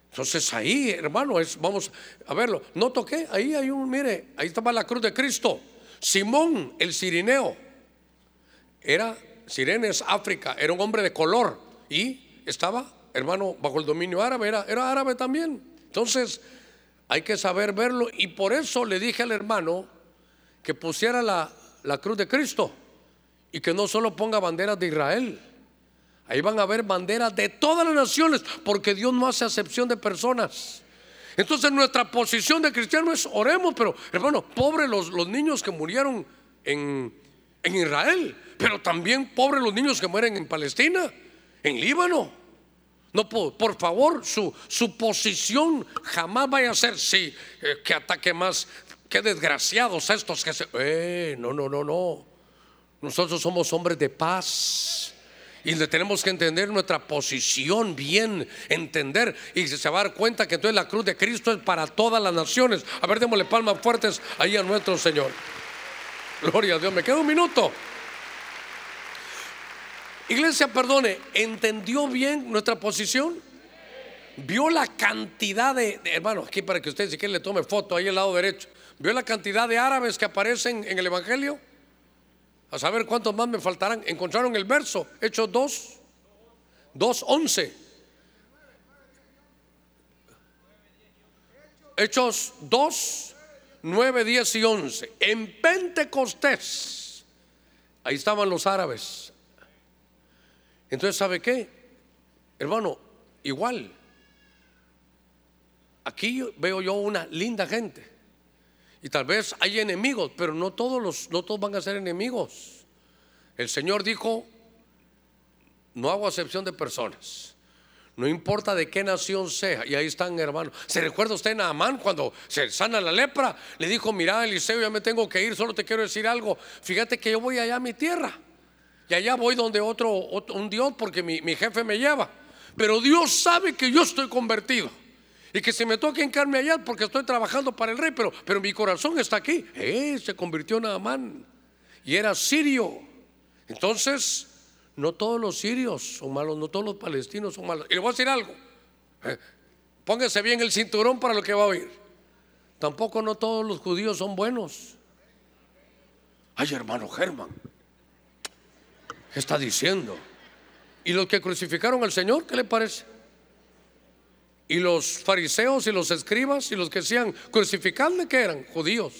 Entonces ahí, hermano, es, vamos a verlo. No toqué, ahí hay un, mire, ahí estaba la cruz de Cristo. Simón el Sirineo era, Sirenes, África, era un hombre de color y estaba, hermano, bajo el dominio árabe, era, era árabe también. Entonces, hay que saber verlo y por eso le dije al hermano que pusiera la, la cruz de Cristo y que no solo ponga banderas de Israel. Ahí van a haber banderas de todas las naciones, porque Dios no hace acepción de personas. Entonces nuestra posición de cristiano es oremos, pero hermano, pobres los, los niños que murieron en, en Israel, pero también pobres los niños que mueren en Palestina, en Líbano. No, por, favor, su, su, posición jamás vaya a ser, sí, eh, que ataque más, qué desgraciados estos que se... Eh, no, no, no, no. Nosotros somos hombres de paz. Y le tenemos que entender nuestra posición bien, entender. Y se va a dar cuenta que entonces la cruz de Cristo es para todas las naciones. A ver, démosle palmas fuertes ahí a nuestro Señor. Gloria a Dios. Me queda un minuto. Iglesia, perdone, ¿entendió bien nuestra posición? ¿Vio la cantidad de, hermano, aquí para que usted si quiere le tome foto ahí al lado derecho? ¿Vio la cantidad de árabes que aparecen en el Evangelio? A saber cuántos más me faltarán. Encontraron el verso, Hechos 2, 2, 11. Hechos 2, 9, 10 y 11. En Pentecostés, ahí estaban los árabes. Entonces, ¿sabe qué? Hermano, igual. Aquí veo yo una linda gente. Y tal vez hay enemigos, pero no todos, los, no todos van a ser enemigos. El Señor dijo, no hago acepción de personas. No importa de qué nación sea. Y ahí están, hermanos. ¿Se recuerda usted en Amán cuando se sana la lepra? Le dijo, mira, Eliseo, ya me tengo que ir, solo te quiero decir algo. Fíjate que yo voy allá a mi tierra. Y allá voy donde otro, un Dios, porque mi, mi jefe me lleva. Pero Dios sabe que yo estoy convertido. Y que se me toque encarme allá porque estoy trabajando para el rey, pero, pero mi corazón está aquí. Eh, se convirtió en Amán y era sirio. Entonces, No todos los sirios son malos, no todos los palestinos son malos. Y le voy a decir algo. eh, Póngase bien el cinturón para lo que va a oír. Tampoco no todos los judíos son buenos. Ay, hermano Germán, ¿qué está diciendo? ¿Y los que crucificaron al Señor, qué le parece? Y los fariseos y los escribas y los que decían crucificarle, ¿qué eran? Judíos.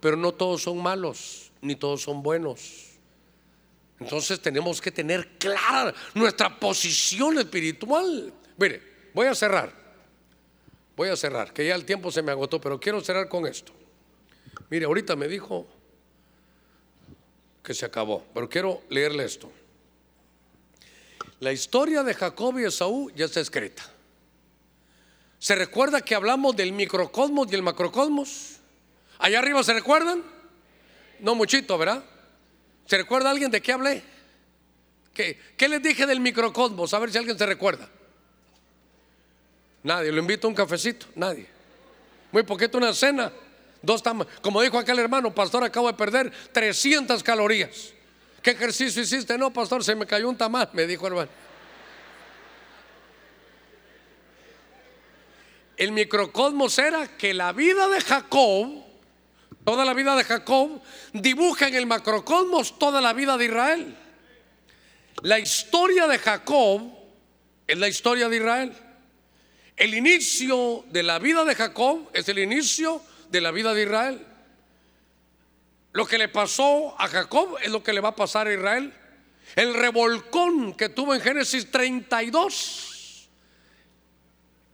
Pero no todos son malos, ni todos son buenos. Entonces tenemos que tener clara nuestra posición espiritual. Mire, voy a cerrar. Voy a cerrar, que ya el tiempo se me agotó, pero quiero cerrar con esto. Mire, ahorita me dijo que se acabó, pero quiero leerle esto. La historia de Jacob y Esaú ya está escrita. ¿Se recuerda que hablamos del microcosmos y el macrocosmos? Allá arriba se recuerdan? No muchito, ¿verdad? ¿Se recuerda alguien de qué hablé? ¿Qué, qué les dije del microcosmos? A ver si alguien se recuerda. Nadie, lo invito a un cafecito, nadie. Muy poquito una cena, dos tam Como dijo aquel hermano, pastor, acabo de perder 300 calorías. ¿Qué ejercicio hiciste? No, pastor, se me cayó un tamal, me dijo hermano. El microcosmos era que la vida de Jacob, toda la vida de Jacob, dibuja en el macrocosmos toda la vida de Israel. La historia de Jacob es la historia de Israel. El inicio de la vida de Jacob es el inicio de la vida de Israel. Lo que le pasó a Jacob es lo que le va a pasar a Israel. El revolcón que tuvo en Génesis 32.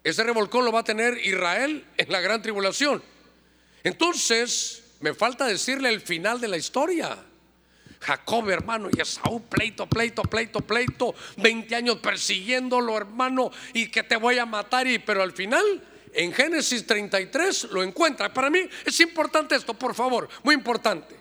Ese revolcón lo va a tener Israel en la gran tribulación. Entonces, me falta decirle el final de la historia. Jacob, hermano, y Esaú, pleito, pleito, pleito, pleito, 20 años persiguiéndolo, hermano, y que te voy a matar, y pero al final, en Génesis 33 lo encuentra. Para mí es importante esto, por favor, muy importante.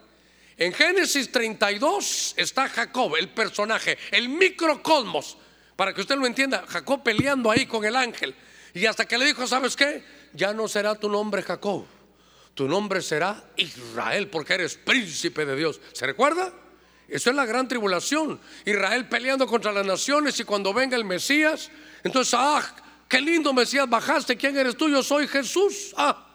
En Génesis 32 está Jacob, el personaje, el microcosmos, para que usted lo entienda, Jacob peleando ahí con el ángel, y hasta que le dijo, ¿sabes qué? Ya no será tu nombre Jacob, tu nombre será Israel, porque eres príncipe de Dios. ¿Se recuerda? Eso es la gran tribulación. Israel peleando contra las naciones y cuando venga el Mesías, entonces, ah, qué lindo Mesías bajaste. ¿Quién eres tú? Yo soy Jesús. Ah,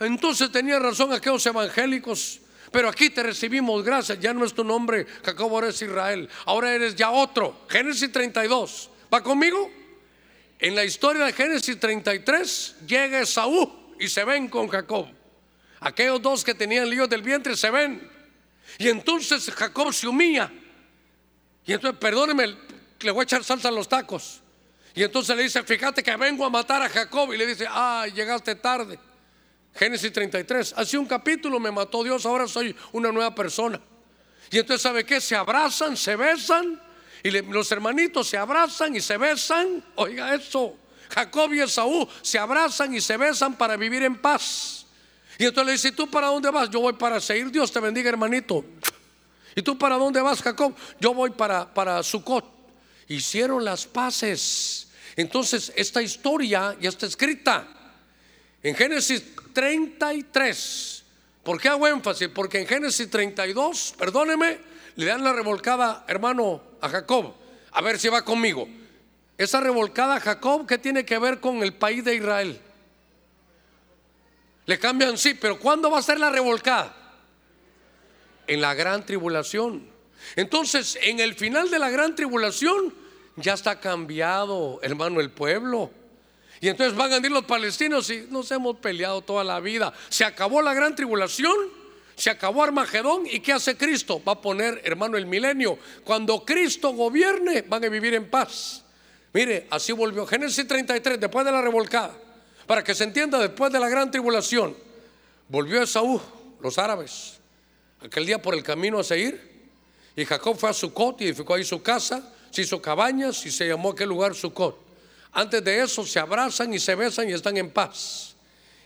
entonces tenía razón aquellos evangélicos. Pero aquí te recibimos gracias. Ya no es tu nombre, Jacob, ahora es Israel. Ahora eres ya otro. Génesis 32. ¿Va conmigo? En la historia de Génesis 33 llega Esaú y se ven con Jacob. Aquellos dos que tenían líos del vientre se ven. Y entonces Jacob se humilla. Y entonces, perdóneme, le voy a echar salsa a los tacos. Y entonces le dice, fíjate que vengo a matar a Jacob. Y le dice, ah, llegaste tarde. Génesis 33. Hace un capítulo me mató Dios, ahora soy una nueva persona. Y entonces, ¿sabe qué? Se abrazan, se besan. Y los hermanitos se abrazan y se besan. Oiga eso. Jacob y Esaú se abrazan y se besan para vivir en paz. Y entonces le dice, ¿y tú para dónde vas? Yo voy para seguir. Dios te bendiga, hermanito. ¿Y tú para dónde vas, Jacob? Yo voy para, para Sucot. Hicieron las paces. Entonces, esta historia ya está escrita en Génesis 33. ¿Por qué hago énfasis? Porque en Génesis 32, perdóneme, le dan la revolcada, hermano, a Jacob. A ver si va conmigo. Esa revolcada a Jacob, ¿qué tiene que ver con el país de Israel? Le cambian, sí, pero ¿cuándo va a ser la revolcada? En la gran tribulación. Entonces, en el final de la gran tribulación, ya está cambiado, hermano, el pueblo. Y entonces van a ir los palestinos y nos hemos peleado toda la vida. Se acabó la gran tribulación, se acabó Armagedón. ¿Y qué hace Cristo? Va a poner, hermano, el milenio. Cuando Cristo gobierne, van a vivir en paz. Mire, así volvió. Génesis 33, después de la revolcada. Para que se entienda, después de la gran tribulación, volvió Esaú, los árabes, aquel día por el camino a seguir. Y Jacob fue a Sucot y edificó ahí su casa, se hizo cabañas y se llamó aquel lugar Sucot. Antes de eso se abrazan y se besan y están en paz.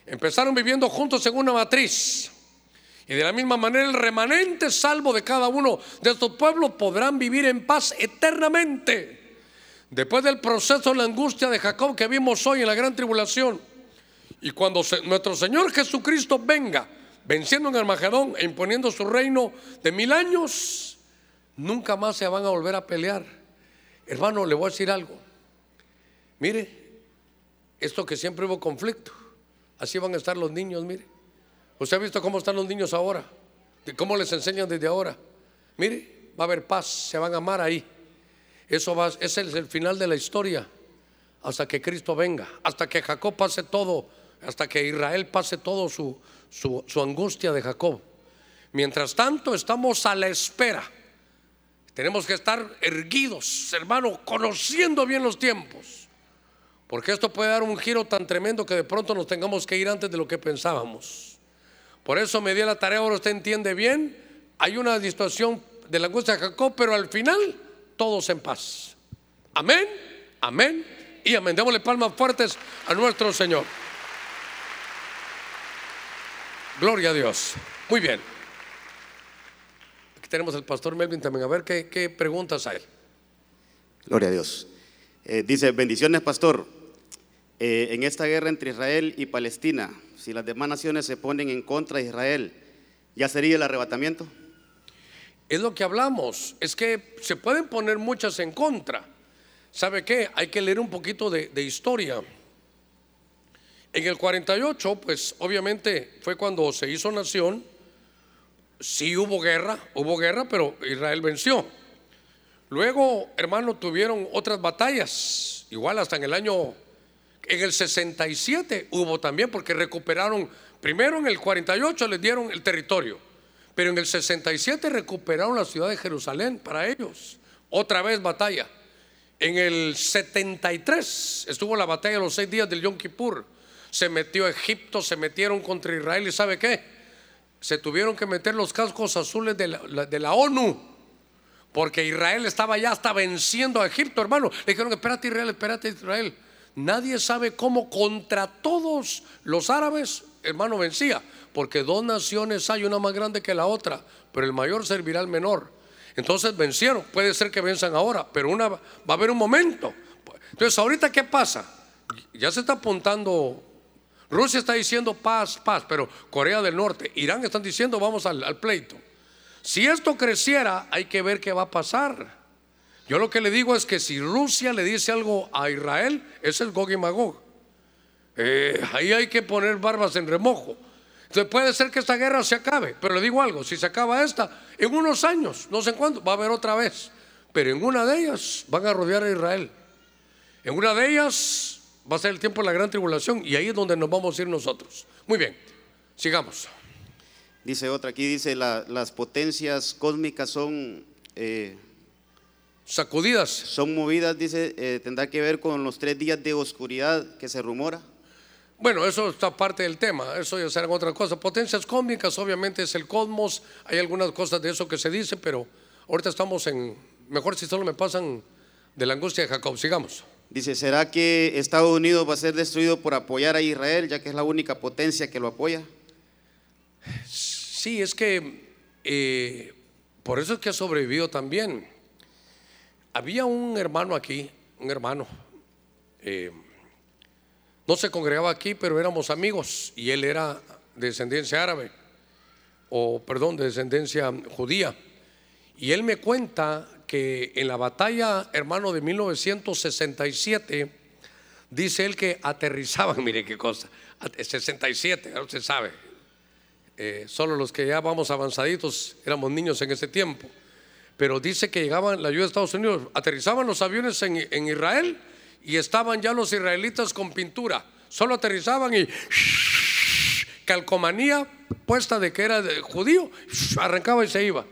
Empezaron viviendo juntos en una matriz. Y de la misma manera el remanente salvo de cada uno de estos pueblos podrán vivir en paz eternamente. Después del proceso de la angustia de Jacob que vimos hoy en la gran tribulación. Y cuando nuestro Señor Jesucristo venga, venciendo en Armagedón e imponiendo su reino de mil años, nunca más se van a volver a pelear. Hermano, le voy a decir algo. Mire, esto que siempre hubo conflicto, así van a estar los niños, mire. ¿Usted ha visto cómo están los niños ahora? Cómo les enseñan desde ahora. Mire, va a haber paz, se van a amar ahí. Eso va, ese es el final de la historia. Hasta que Cristo venga, hasta que Jacob pase todo, hasta que Israel pase todo su, su, su angustia de Jacob. Mientras tanto, estamos a la espera. Tenemos que estar erguidos, hermano, conociendo bien los tiempos. Porque esto puede dar un giro tan tremendo que de pronto nos tengamos que ir antes de lo que pensábamos. Por eso me di la tarea, ahora usted entiende bien. Hay una distorsión de la angustia de Jacob, pero al final todos en paz. Amén, amén y amén. Démosle palmas fuertes a nuestro Señor. Gloria a Dios. Muy bien. Aquí tenemos al pastor Melvin también. A ver qué, qué preguntas hay. Gloria a Dios. Eh, dice, bendiciones, pastor. Eh, en esta guerra entre Israel y Palestina, si las demás naciones se ponen en contra de Israel, ¿ya sería el arrebatamiento? Es lo que hablamos, es que se pueden poner muchas en contra. ¿Sabe qué? Hay que leer un poquito de, de historia. En el 48, pues obviamente fue cuando se hizo nación, sí hubo guerra, hubo guerra, pero Israel venció. Luego, hermano, tuvieron otras batallas, igual hasta en el año, en el 67 hubo también, porque recuperaron, primero en el 48 les dieron el territorio, pero en el 67 recuperaron la ciudad de Jerusalén para ellos. Otra vez batalla. En el 73 estuvo la batalla de los seis días del Yom Kippur. Se metió Egipto, se metieron contra Israel y ¿sabe qué? Se tuvieron que meter los cascos azules de la, de la ONU. Porque Israel estaba ya hasta venciendo a Egipto, hermano. Le dijeron, espérate Israel, espérate Israel. Nadie sabe cómo contra todos los árabes, hermano, vencía. Porque dos naciones hay, una más grande que la otra, pero el mayor servirá al menor. Entonces vencieron. Puede ser que venzan ahora, pero una, va a haber un momento. Entonces, ahorita, ¿qué pasa? Ya se está apuntando. Rusia está diciendo paz, paz, pero Corea del Norte, Irán están diciendo vamos al, al pleito. Si esto creciera, hay que ver qué va a pasar. Yo lo que le digo es que si Rusia le dice algo a Israel, es el Gog y Magog. Eh, ahí hay que poner barbas en remojo. Entonces puede ser que esta guerra se acabe, pero le digo algo, si se acaba esta, en unos años, no sé cuándo, va a haber otra vez. Pero en una de ellas van a rodear a Israel. En una de ellas va a ser el tiempo de la gran tribulación y ahí es donde nos vamos a ir nosotros. Muy bien, sigamos. Dice otra, aquí dice, la- las potencias cósmicas son, eh, Sacudidas. son movidas, dice, eh, tendrá que ver con los tres días de oscuridad que se rumora. Bueno, eso está parte del tema, eso ya será otra cosa. Potencias cósmicas, obviamente es el cosmos, hay algunas cosas de eso que se dice, pero ahorita estamos en, mejor si solo me pasan de la angustia de Jacob, sigamos. Dice, ¿será que Estados Unidos va a ser destruido por apoyar a Israel, ya que es la única potencia que lo apoya? Sí, es que eh, por eso es que ha sobrevivido también. Había un hermano aquí, un hermano, eh, no se congregaba aquí, pero éramos amigos y él era de descendencia árabe, o perdón, de descendencia judía. Y él me cuenta que en la batalla, hermano, de 1967, dice él que aterrizaban, [laughs] mire qué cosa, at- 67, ya usted sabe, eh, solo los que ya vamos avanzaditos éramos niños en ese tiempo. Pero dice que llegaban la ayuda de Estados Unidos, aterrizaban los aviones en, en Israel y estaban ya los israelitas con pintura. Solo aterrizaban y calcomanía puesta de que era judío, arrancaba y se iba.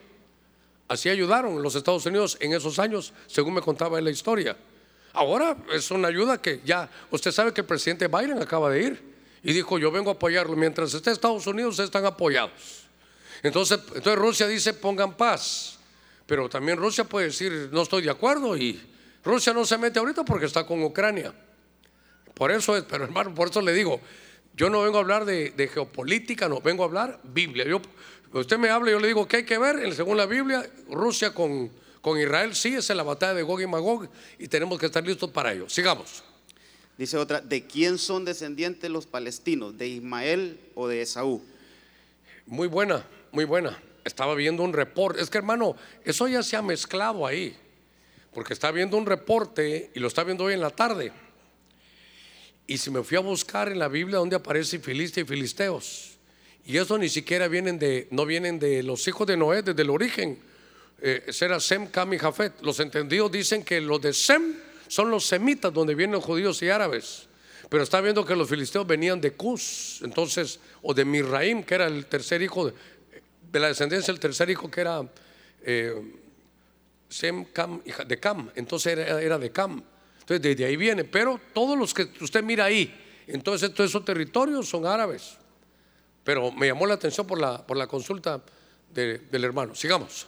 Así ayudaron los Estados Unidos en esos años, según me contaba él la historia. Ahora es una ayuda que ya, usted sabe que el presidente Biden acaba de ir y dijo, yo vengo a apoyarlo. Mientras esté Estados Unidos, están apoyados. Entonces, entonces Rusia dice, pongan paz. Pero también Rusia puede decir, no estoy de acuerdo y Rusia no se mete ahorita porque está con Ucrania. Por eso es, pero hermano, por eso le digo, yo no vengo a hablar de, de geopolítica, no, vengo a hablar Biblia. Yo, usted me habla, yo le digo, ¿qué hay que ver? Según la Biblia, Rusia con, con Israel, sí, es la batalla de Gog y Magog y tenemos que estar listos para ello. Sigamos. Dice otra, ¿de quién son descendientes los palestinos? ¿De Ismael o de Esaú? Muy buena, muy buena. Estaba viendo un reporte. Es que hermano, eso ya se ha mezclado ahí. Porque está viendo un reporte y lo está viendo hoy en la tarde. Y si me fui a buscar en la Biblia donde aparece Filistea y Filisteos. Y eso ni siquiera vienen de, no vienen de los hijos de Noé desde el origen. Eh, será Sem, Cam y Jafet. Los entendidos dicen que los de Sem son los semitas, donde vienen judíos y árabes. Pero está viendo que los filisteos venían de Cus, entonces, o de Mirraim, que era el tercer hijo de, de la descendencia, el tercer hijo que era eh, Sem, Cam, de Cam. Entonces era, era de Cam. Entonces desde ahí viene. Pero todos los que usted mira ahí, entonces todos esos territorios son árabes. Pero me llamó la atención por la, por la consulta de- del hermano. Sigamos.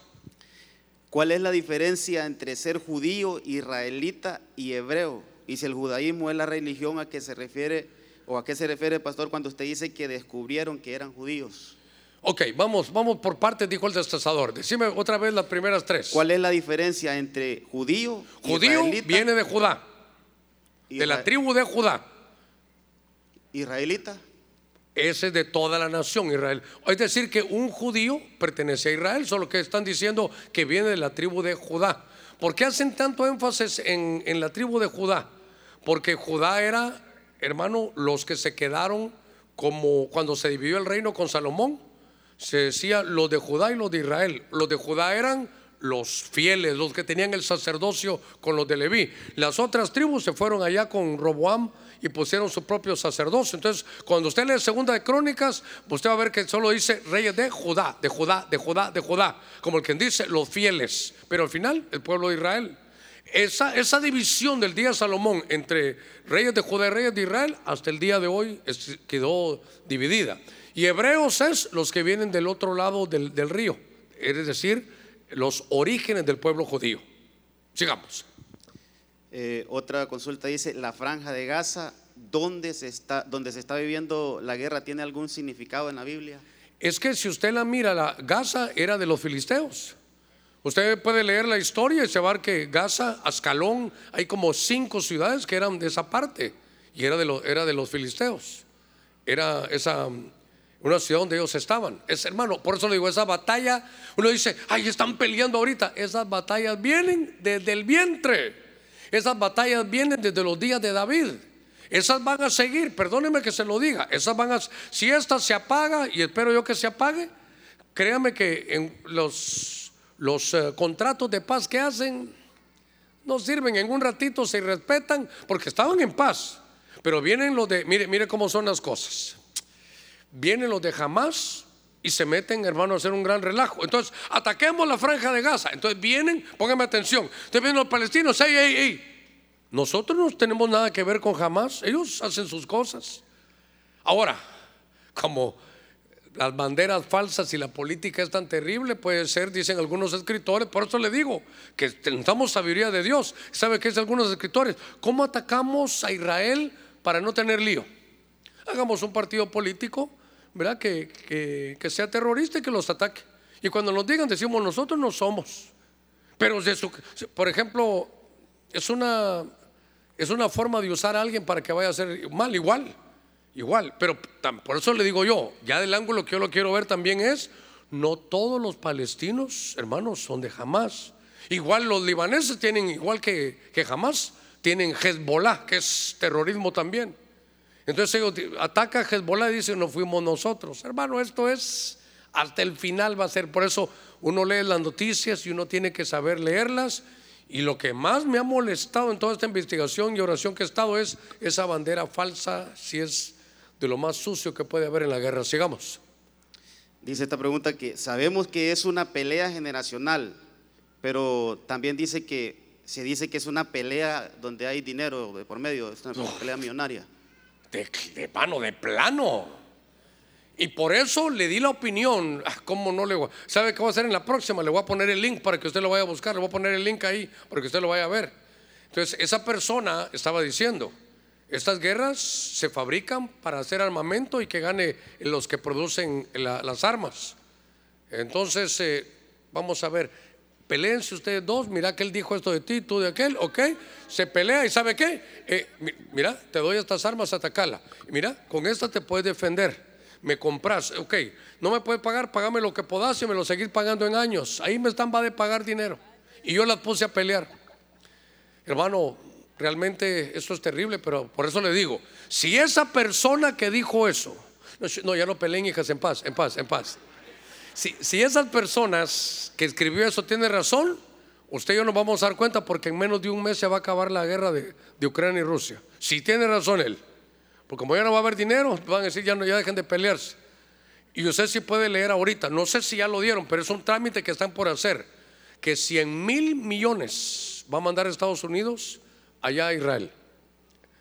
¿Cuál es la diferencia entre ser judío, israelita y hebreo? Y si el judaísmo es la religión a que se refiere o a qué se refiere, pastor, cuando usted dice que descubrieron que eran judíos. Ok, vamos, vamos por partes, dijo el destazador. Decime otra vez las primeras tres. ¿Cuál es la diferencia entre judío, Judío israelita, viene de Judá, de la isra- tribu de Judá. israelita? Ese es de toda la nación Israel. Es decir, que un judío pertenece a Israel, solo que están diciendo que viene de la tribu de Judá. ¿Por qué hacen tanto énfasis en, en la tribu de Judá? Porque Judá era, hermano, los que se quedaron como cuando se dividió el reino con Salomón. Se decía los de Judá y los de Israel. Los de Judá eran los fieles, los que tenían el sacerdocio con los de Leví. Las otras tribus se fueron allá con Roboam y pusieron su propio sacerdocio. Entonces, cuando usted lee Segunda de Crónicas, usted va a ver que solo dice reyes de Judá, de Judá, de Judá, de Judá, como el que dice los fieles, pero al final el pueblo de Israel. Esa, esa división del día de Salomón entre reyes de Judá y reyes de Israel hasta el día de hoy quedó dividida. Y hebreos es los que vienen del otro lado del, del río, es decir, los orígenes del pueblo judío. Sigamos. Eh, otra consulta dice, la franja de Gaza, ¿dónde se, está, donde se está viviendo la guerra, tiene algún significado en la Biblia? Es que si usted la mira, la Gaza era de los filisteos. Usted puede leer la historia y se va a ver que Gaza, Ascalón, hay como cinco ciudades que eran de esa parte y era de, los era de los filisteos. Era esa una ciudad donde ellos estaban. Es hermano, por eso le digo, esa batalla, uno dice, ay, están peleando ahorita. Esas batallas vienen desde el vientre. Esas batallas vienen desde los días de David. Esas van a seguir, perdóneme que se lo diga. Esas van a, si esta se apaga, y espero yo que se apague, créame que en los, los eh, contratos de paz que hacen no sirven. En un ratito se respetan porque estaban en paz. Pero vienen los de, mire, mire cómo son las cosas. Vienen los de Hamas y se meten, hermano, a hacer un gran relajo. Entonces, ataquemos la franja de Gaza. Entonces vienen, póngame atención. Entonces vienen los palestinos, ey, ey, ey. Nosotros no tenemos nada que ver con Hamas. Ellos hacen sus cosas. Ahora, como las banderas falsas y la política es tan terrible, puede ser, dicen algunos escritores, por eso le digo que necesitamos sabiduría de Dios. ¿Sabe qué es algunos escritores? ¿Cómo atacamos a Israel para no tener lío? Hagamos un partido político, ¿verdad? Que, que- que sea terrorista y que los ataque. Y cuando nos digan, decimos, nosotros no somos. Pero, por ejemplo, es una, es una forma de usar a alguien para que vaya a hacer mal, igual, igual. Pero por eso le digo yo, ya del ángulo que yo lo quiero ver también es, no todos los palestinos, hermanos, son de Hamas. Igual los libaneses tienen, igual que, que Hamas, tienen Hezbollah, que es terrorismo también. Entonces ellos ataca a Hezbollah y dicen, no fuimos nosotros. Hermano, esto es, hasta el final va a ser. Por eso uno lee las noticias y uno tiene que saber leerlas. Y lo que más me ha molestado en toda esta investigación y oración que he estado es esa bandera falsa, si es de lo más sucio que puede haber en la guerra. Sigamos. Dice esta pregunta que sabemos que es una pelea generacional, pero también dice que se dice que es una pelea donde hay dinero de por medio, es una pelea millonaria. De, mano, de plano. Y por eso le di la opinión. Ah, ¿Cómo no le voy? ¿Sabe qué voy a hacer en la próxima? Le voy a poner el link para que usted lo vaya a buscar. Le voy a poner el link ahí para que usted lo vaya a ver. Entonces, esa persona estaba diciendo: estas guerras se fabrican para hacer armamento y que gane los que producen la- las armas. Entonces, eh, vamos a ver, peleense ustedes dos, mira que él dijo esto de ti, tú de aquel, ok, se pelea y ¿sabe qué? Eh, mi- mira, te doy estas armas, atacala. Mira, con esta te puedes defender. me compras, ok, no me puedes pagar, pagame lo que podás y me lo seguís pagando en años. Ahí me están va de pagar dinero. Y yo las puse a pelear. Hermano, realmente eso es terrible, pero por eso le digo, si esa persona que dijo eso, no, ya no peleen hijas en paz, en paz, en paz. Si, si esas personas que escribió eso tiene razón, usted y yo nos vamos a dar cuenta porque en menos de un mes se va a acabar la guerra de, Ucrania y Rusia. Si tiene razón él. Porque como ya no va a haber dinero, van a decir ya no, ya dejen de pelearse. Y usted sí puede leer ahorita, no sé si ya lo dieron, pero es un trámite que están por hacer, que 100 mil millones va a mandar a Estados Unidos allá a Israel.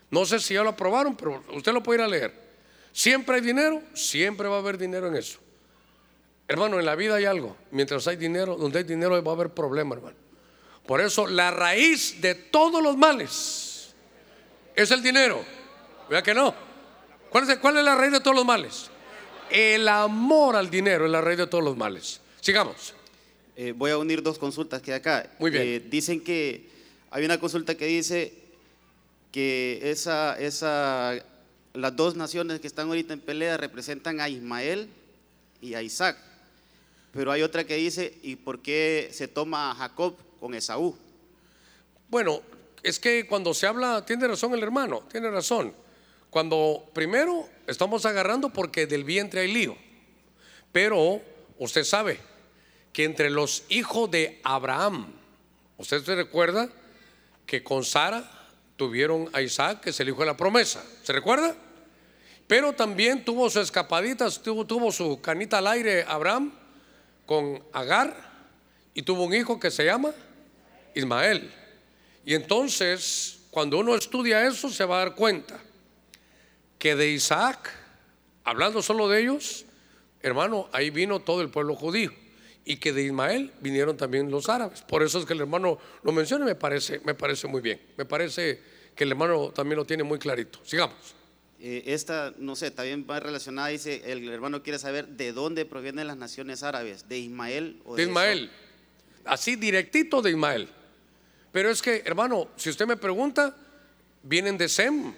No sé si ya lo aprobaron, pero usted lo puede ir a leer. Siempre hay dinero, siempre va a haber dinero en eso. Hermano, en la vida hay algo. Mientras hay dinero, donde hay dinero va a haber problema, hermano. Por eso la raíz de todos los males es el dinero. Vea que no. ¿Cuál es, ¿Cuál es la raíz de todos los males? El amor al dinero es la raíz de todos los males. Sigamos. Eh, voy a unir dos consultas que hay acá. Muy bien. Eh, dicen que hay una consulta que dice que esa, esa, las dos naciones que están ahorita en pelea representan a Ismael y a Isaac. Pero hay otra que dice, ¿y por qué se toma a Jacob con Esaú? Bueno, es que cuando se habla, tiene razón el hermano, tiene razón. Cuando primero estamos agarrando porque del vientre hay lío. Pero usted sabe que entre los hijos de Abraham, usted se recuerda que con Sara tuvieron a Isaac, que es el hijo de la promesa. ¿Se recuerda? Pero también tuvo su escapadita, tuvo, tuvo su canita al aire Abraham con Agar y tuvo un hijo que se llama Ismael. Y entonces, cuando uno estudia eso, se va a dar cuenta que de Isaac, hablando solo de ellos, hermano, ahí vino todo el pueblo judío y que de Ismael vinieron también los árabes. Por eso es que el hermano lo menciona, me parece, me parece muy bien. Me parece que el hermano también lo tiene muy clarito. Sigamos. Eh, esta, no sé, también va relacionada, dice, el hermano quiere saber de dónde provienen las naciones árabes, de Ismael o de, de Ismael. Así directito de Ismael. Pero es que, hermano, si usted me pregunta, vienen de Sem.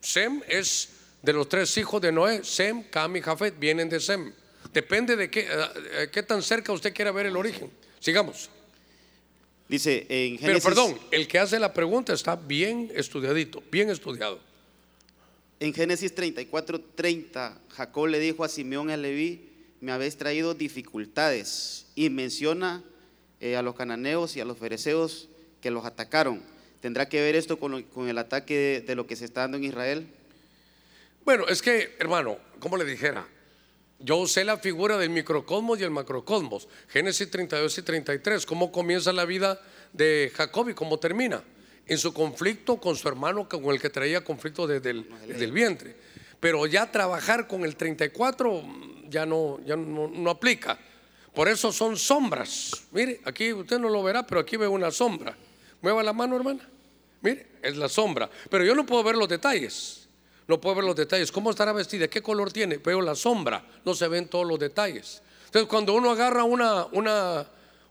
Sem es de los tres hijos de Noé, Sem, Cam y Jafet, vienen de Sem. Depende de qué, eh, eh, qué tan cerca usted quiera ver el origen. Sigamos. Dice en Génesis, Pero perdón, el que hace la pregunta está bien estudiadito, bien estudiado. En Génesis 34, 30, Jacob le dijo a Simeón y a Leví, me habéis traído dificultades. Y menciona eh, a los cananeos y a los fereceos que los atacaron. ¿Tendrá que ver esto con, el ataque de, lo que se está dando en Israel? Bueno, es que, hermano, como le dijera, yo usé la figura del microcosmos y el macrocosmos. Génesis 32 y 33, cómo comienza la vida de Jacob y cómo termina. En su conflicto con su hermano con el que traía conflicto desde el vientre. Pero ya trabajar con el 34 ya no, ya no, no aplica. Por eso son sombras. Mire, aquí usted no lo verá, pero aquí ve una sombra. Mueva la mano, hermana. Mire, es la sombra. Pero yo no puedo ver los detalles. No puedo ver los detalles. ¿Cómo estará vestida? ¿Qué color tiene? Veo la sombra. No se ven todos los detalles. Entonces, cuando uno agarra una, una,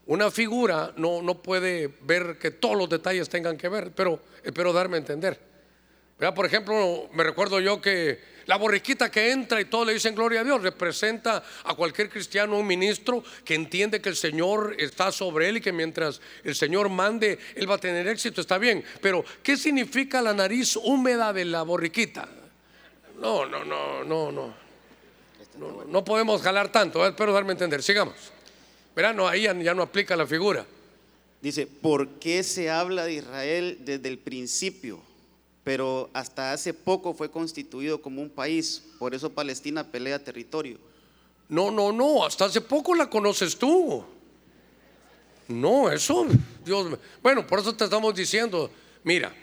una figura, no, no puede ver que todos los detalles tengan que ver. Pero espero darme a entender. Por ejemplo, me recuerdo yo que la borriquita que entra y todos le dicen gloria a Dios representa a cualquier cristiano, un ministro que entiende que el Señor está sobre él y que mientras el Señor mande, él va a tener éxito, está bien. Pero, ¿qué significa la nariz húmeda de la borriquita? No, no, no, no, no. No, podemos jalar tanto, espero darme a entender. Sigamos. Verán, no, ahí ya no aplica la figura. Dice, ¿por qué se habla de Israel desde el principio? pero hasta hace poco fue constituido como un país, por eso Palestina pelea territorio. No, no, no, hasta hace poco la conoces tú. No, eso, Dios, bueno, por eso te estamos diciendo, mira,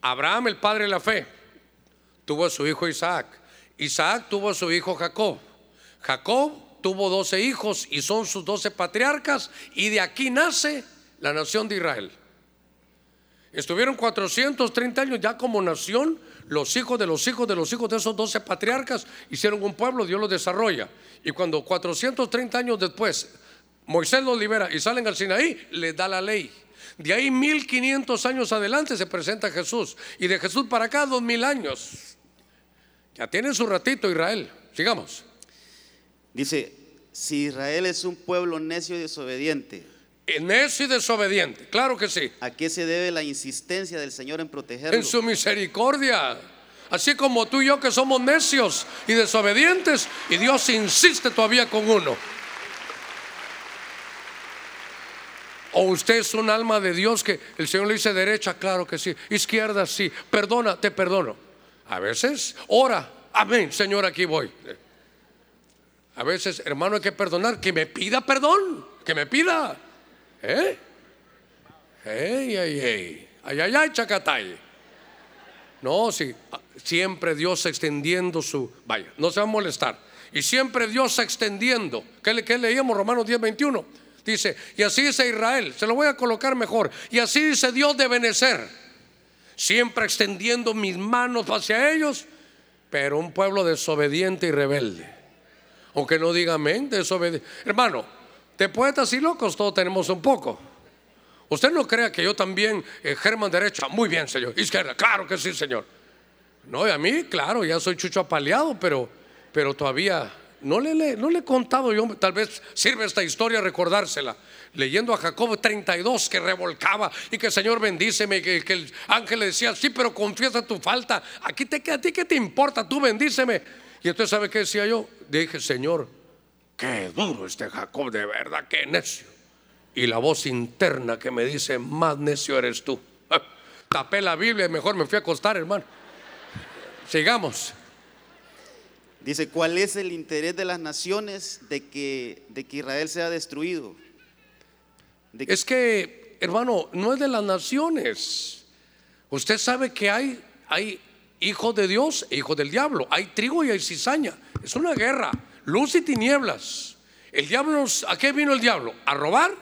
Abraham, el padre de la fe, tuvo a su hijo Isaac, Isaac tuvo a su hijo Jacob, Jacob tuvo doce hijos y son sus doce patriarcas, y de aquí nace la nación de Israel. Estuvieron 430 años ya como nación, los hijos de los hijos de los hijos de esos 12 patriarcas hicieron un pueblo, Dios los desarrolla. Y cuando 430 años después Moisés los libera y salen al Sinaí, les da la ley. De ahí 1500 años adelante se presenta Jesús. Y de Jesús para acá, 2000 años. Ya tienen su ratito Israel. Sigamos. Dice, si Israel es un pueblo necio y desobediente, Necio y desobediente, claro que sí. ¿a qué se debe la insistencia del Señor en protegerlo? En su misericordia. Así como tú y yo que somos necios y desobedientes y Dios insiste todavía con uno. O usted es un alma de Dios que el Señor le dice derecha, claro que sí. Izquierda, sí. Perdona, te perdono. A veces, ora. Amén, Señor, aquí voy. A veces, hermano, hay que perdonar. Que me pida perdón. Que me pida. ¿Eh? Ey, ey, ey. Ay, ay, ay, chacatay. No, sí. Siempre Dios extendiendo su. Vaya, no se va a molestar. Y siempre Dios extendiendo. ¿Qué, qué leíamos? Romanos 10, 21. Dice, y así dice Israel. Se lo voy a colocar mejor. Y así dice Dios de Benecer. Siempre extendiendo mis manos hacia ellos. Pero un pueblo desobediente y rebelde. Aunque no diga amén, desobediente. Hermano, de poetas y locos todos tenemos un poco. Usted no crea que yo también, eh, Germán derecha, muy bien, señor. Izquierda, claro que sí, señor. No, y a mí, claro, ya soy chucho apaleado, pero, pero todavía no le, no le he contado yo, tal vez sirve esta historia recordársela. Leyendo a Jacob 32 que revolcaba y que Señor bendíceme, que, que el ángel le decía, sí, pero confiesa tu falta. Aquí te, a ti qué te importa, tú bendíceme. Y entonces, ¿sabe qué decía yo? Dije, Señor, qué duro este Jacob, de verdad, qué necio. Y la voz interna que me dice, más necio eres tú. [laughs] Tapé la Biblia y mejor me fui a acostar, hermano. Sigamos. Dice, ¿cuál es el interés de las naciones de que, de que Israel sea destruido? De- Es que, hermano, no es de las naciones. Usted sabe que hay, hay hijos de Dios e hijos del diablo. Hay trigo y hay cizaña. Es una guerra. Luz y tinieblas. El diablo, ¿a qué vino el diablo? A robar,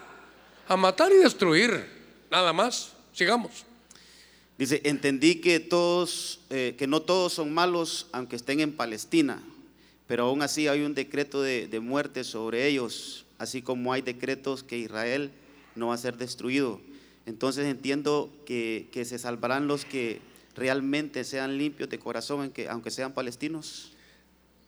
a matar y destruir. Nada más. Sigamos. Dice, entendí que todos, eh, que no todos son malos, aunque estén en Palestina, pero aún así hay un decreto de, muerte sobre ellos, así como hay decretos que Israel no va a ser destruido. Entonces entiendo que se salvarán los que realmente sean limpios de corazón, aunque sean palestinos.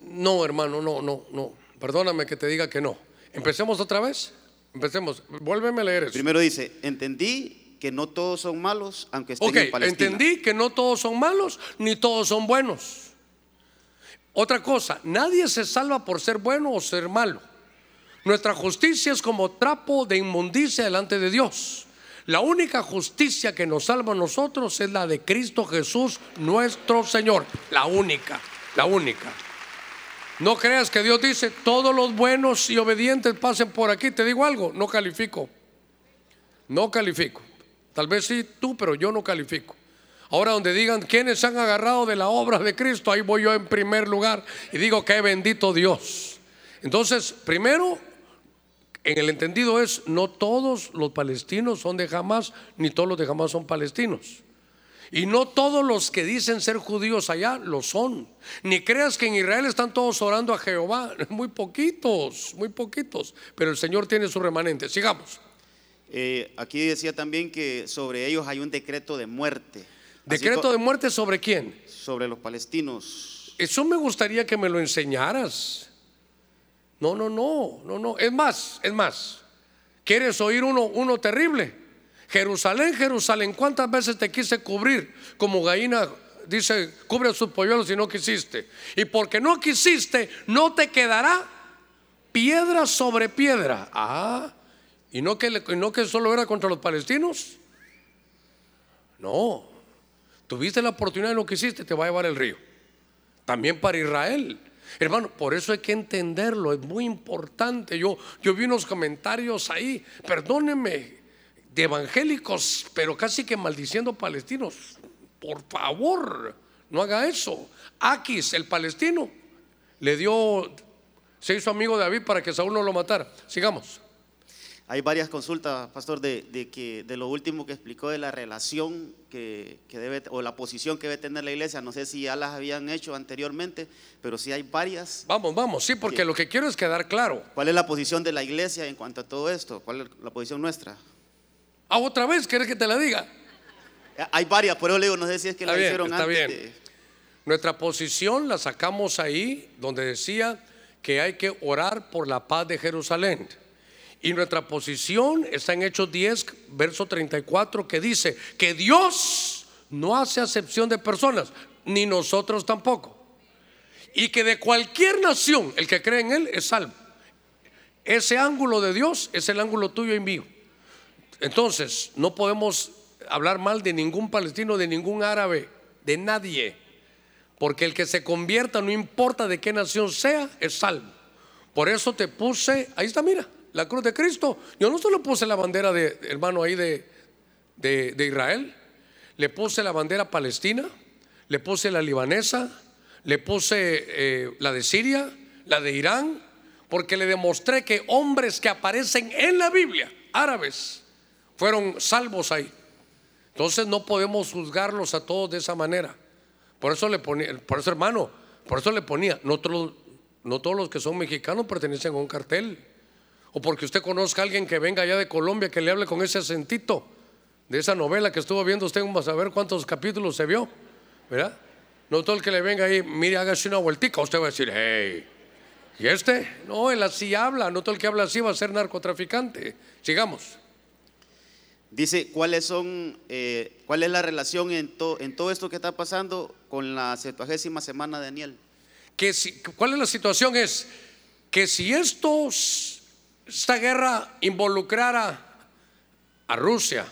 No, hermano, no, no, no. Perdóname que te diga que no. Empecemos otra vez. Empecemos. Vuélveme a leer eso. Primero dice, entendí que no todos son malos, aunque estén en Palestina. entendí que no todos son malos ni todos son buenos. Otra cosa, nadie se salva por ser bueno o ser malo. Nuestra justicia es como trapo de inmundicia delante de Dios. La única justicia que nos salva a nosotros es la de Cristo Jesús, nuestro Señor. La única, la única. No creas que Dios dice, todos los buenos y obedientes pasen por aquí. Te digo algo, no califico. No califico. Tal vez sí tú, pero yo no califico. Ahora donde digan quiénes han agarrado de la obra de Cristo, ahí voy yo en primer lugar y digo que bendito Dios. Entonces, primero, en el entendido es, no todos los palestinos son de Hamas, ni todos los de Hamas son palestinos. Y no todos los que dicen ser judíos allá lo son. Ni creas que en Israel están todos orando a Jehová. [laughs] Muy poquitos, muy poquitos. Pero el Señor tiene su remanente. Sigamos. Eh, aquí decía también que sobre ellos hay un decreto de muerte. ¿Decreto de muerte sobre quién? sobre los palestinos. Eso me gustaría que me lo enseñaras. No, no, no, no, no. Es más, es más. ¿Quieres oír uno, uno terrible? Jerusalén, Jerusalén, ¿cuántas veces te quise cubrir como gallina? Dice, cubre sus polluelos y no quisiste. Y porque no quisiste, no te quedará piedra sobre piedra. Ah, ¿y no que, no que solo era contra los palestinos? No, tuviste la oportunidad y no quisiste, te va a llevar el río también para Israel. Hermano, por eso hay que entenderlo, es muy importante. Yo, yo vi unos comentarios ahí, perdónenme, de evangélicos, pero casi que maldiciendo palestinos. Por favor, no haga eso. Aquis, el palestino, le dio, se hizo amigo de David para que Saúl no lo matara. Sigamos. Hay varias consultas, pastor, de, de que de lo último que explicó de la relación que, que debe o la posición que debe tener la iglesia. No sé si ya las habían hecho anteriormente, pero sí hay varias. Vamos, vamos, sí, porque lo que quiero es quedar claro. ¿Cuál es la posición de la iglesia en cuanto a todo esto? ¿Cuál es la posición nuestra? Ah, otra vez, ¿quieres que te la diga? Hay varias, por eso le digo, no sé si es que Está la bien, hicieron está antes. bien. de- Nuestra posición la sacamos ahí donde decía que hay que orar por la paz de Jerusalén. Y nuestra posición está en Hechos 10, verso 34, que dice que Dios no hace acepción de personas, ni nosotros tampoco. Y que de cualquier nación, el que cree en Él es salvo. Ese ángulo de Dios es el ángulo tuyo y mío. Entonces, no podemos hablar mal de ningún palestino, de ningún árabe, de nadie. Porque el que se convierta, no importa de qué nación sea, es salvo. Por eso te puse, ahí está, mira, la cruz de Cristo. Yo no solo puse la bandera de hermano ahí de, de, Israel, le puse la bandera palestina, le puse la libanesa, le puse eh, la de Siria, la de Irán, porque le demostré que hombres que aparecen en la Biblia, árabes, fueron salvos ahí. Entonces no podemos juzgarlos a todos de esa manera. Por eso le ponía, por eso hermano, por eso le ponía, no no todos los que son mexicanos pertenecen a un cartel o porque usted conozca a alguien que venga allá de Colombia que le hable con ese acentito de esa novela que estuvo viendo usted, vamos a ver cuántos capítulos se vio, ¿verdad? No todo el que le venga ahí, mire, hágase una vueltica, usted va a decir, hey, ¿y este? No, él así habla, no todo el que habla así va a ser narcotraficante. Sigamos. Dice, ¿cuáles son, eh, ¿cuál es la relación en, en todo esto que está pasando con la septuagésima semana de Daniel? Que si, ¿Cuál es la situación? Es que si estos esta guerra involucrara a Rusia.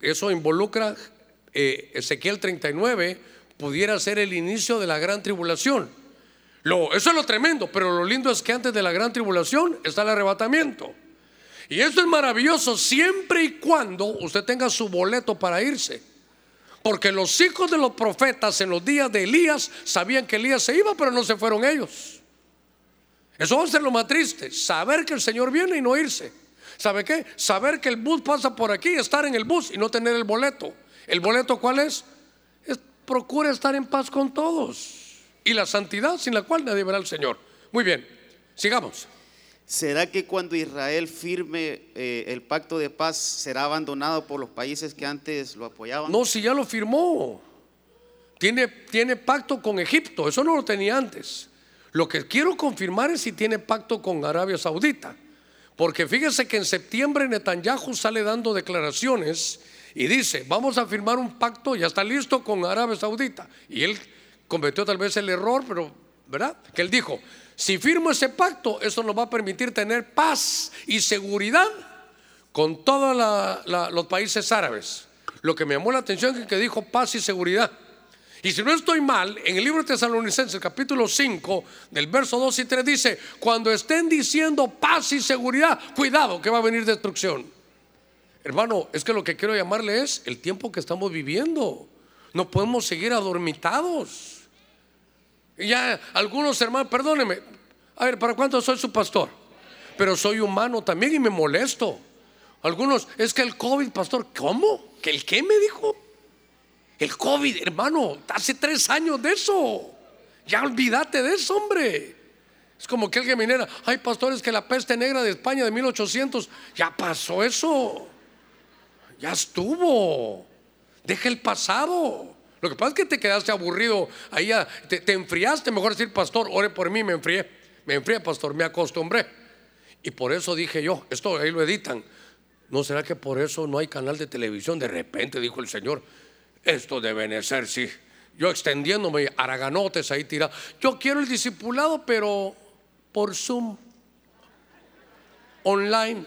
Eso involucra eh, Ezequiel 39, pudiera ser el inicio de la gran tribulación. Eso es lo tremendo, pero lo lindo es que antes de la gran tribulación está el arrebatamiento. Y eso es maravilloso siempre y cuando usted tenga su boleto para irse. Porque los hijos de los profetas en los días de Elías sabían que Elías se iba, pero no se fueron ellos. Eso va a ser lo más triste, saber que el Señor viene y no irse. ¿Sabe qué? Saber que el bus pasa por aquí, estar en el bus y no tener el boleto. ¿El boleto cuál es? es procura estar en paz con todos. Y la santidad sin la cual nadie verá al Señor. Muy bien, sigamos. ¿Será que cuando Israel firme eh, el pacto de paz será abandonado por los países que antes lo apoyaban? No, si ya lo firmó. Tiene, tiene pacto con Egipto, eso no lo tenía antes. Lo que quiero confirmar es si tiene pacto con Arabia Saudita. Porque fíjese que en septiembre Netanyahu sale dando declaraciones y dice, vamos a firmar un pacto, ya está listo con Arabia Saudita. Y él cometió tal vez el error, pero, ¿verdad? Que él dijo, si firmo ese pacto, eso nos va a permitir tener paz y seguridad con todos los países árabes. Lo que me llamó la atención es que dijo paz y seguridad. Y si no estoy mal, en el libro de Tesalonicenses, capítulo 5, del verso 2 y 3 dice, cuando estén diciendo paz y seguridad, cuidado que va a venir destrucción. Hermano, es que lo que quiero llamarle es el tiempo que estamos viviendo. No podemos seguir adormitados. Y ya algunos hermanos, perdóneme, a ver, ¿para cuánto soy su pastor? Pero soy humano también y me molesto. Algunos, es que el COVID, pastor, ¿cómo? ¿Que el qué me dijo? El COVID, hermano, hace tres años de eso. Ya olvídate de eso, hombre. Es como que alguien minera, hay pastores que la peste negra de España de 1800, ya pasó eso. Ya estuvo. Deja el pasado. Lo que pasa es que te quedaste aburrido, ahí te, te, enfriaste, mejor decir, pastor, ore por mí, me enfrié. Me enfrié, pastor, me acostumbré. Y por eso dije yo, esto ahí lo editan. ¿No será que por eso no hay canal de televisión? De repente dijo el Señor, esto debe ser, sí. Yo extendiéndome, araganotes ahí tira. Yo quiero el discipulado, pero por Zoom, online.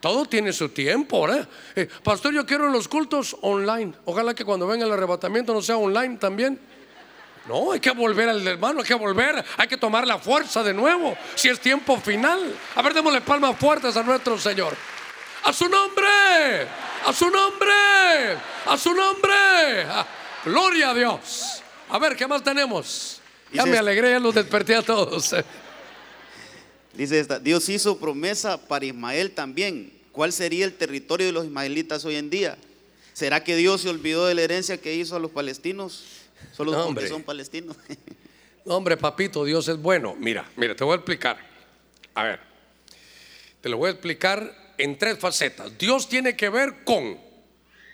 Todo tiene su tiempo, ¿eh? ¿eh? Pastor, yo quiero los cultos online. Ojalá que cuando venga el arrebatamiento no sea online también. No, hay que volver al hermano, hay que volver, hay que tomar la fuerza de nuevo, si es tiempo final. A ver, démosle palmas fuertes a nuestro Señor. A su nombre, a su nombre, a su nombre. Ah, gloria a Dios. A ver, ¿qué más tenemos? Ya me alegré, ya los desperté a todos. Dice esta, Dios hizo promesa para Ismael también. ¿Cuál sería el territorio de los ismaelitas hoy en día? ¿Será que Dios se olvidó de la herencia que hizo a los palestinos? Solo no, porque son palestinos. [laughs] hombre, papito, Dios es bueno. Mira, mira, te voy a explicar. A ver, te lo voy a explicar en tres facetas. Dios tiene que ver con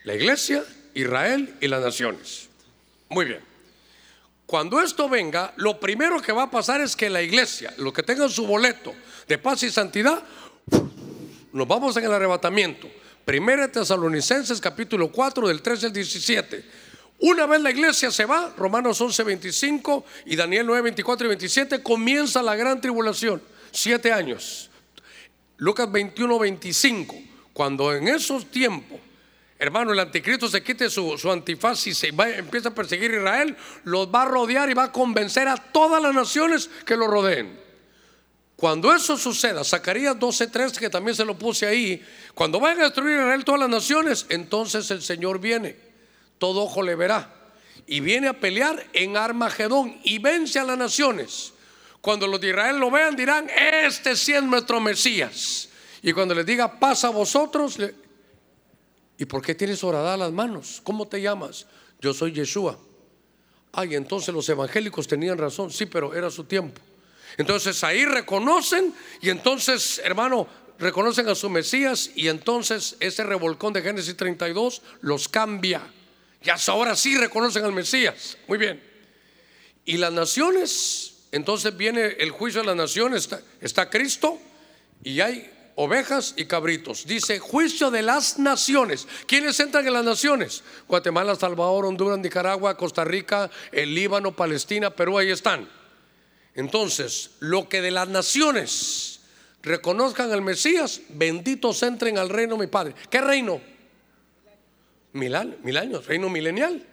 la iglesia, Israel y las naciones. Muy bien. Cuando esto venga, lo primero que va a pasar es que la iglesia, los que tengan su boleto de paz y santidad, nos vamos en el arrebatamiento. Primera Tesalonicenses capítulo 4 del 13 al 17. Una vez la iglesia se va, Romanos 11, 25 y Daniel 9, 24 y 27, comienza la gran tribulación. Siete años. Lucas 21, 25. Cuando en esos tiempos hermano, el anticristo se quite su, antifaz y se empieza a perseguir a Israel, los va a rodear y va a convencer a todas las naciones que lo rodeen. Cuando eso suceda, Zacarías 12:3, que también se lo puse ahí, cuando vayan a destruir a Israel todas las naciones, entonces el Señor viene, todo ojo le verá, y viene a pelear en Armagedón y vence a las naciones. Cuando los de Israel lo vean, dirán: Este sí es nuestro Mesías. Y cuando les diga, pasa a vosotros, ¿Y por qué tienes horadas las manos? ¿Cómo te llamas? Yo soy Yeshua. Ay, entonces los evangélicos tenían razón. Sí, pero era su tiempo. Entonces ahí reconocen y entonces, hermano, reconocen a su Mesías y entonces ese revolcón de Génesis 32 los cambia. Y hasta ahora sí reconocen al Mesías. Muy bien. Y las naciones, entonces viene el juicio de las naciones, está, Cristo y hay ovejas y cabritos. Dice juicio de las naciones. ¿Quiénes entran en las naciones? Guatemala, Salvador, Honduras, Nicaragua, Costa Rica, el Líbano, Palestina, Perú, ahí están. Entonces, lo que de las naciones reconozcan al Mesías, benditos entren al reino mi Padre. ¿Qué reino? Mil años, reino milenial.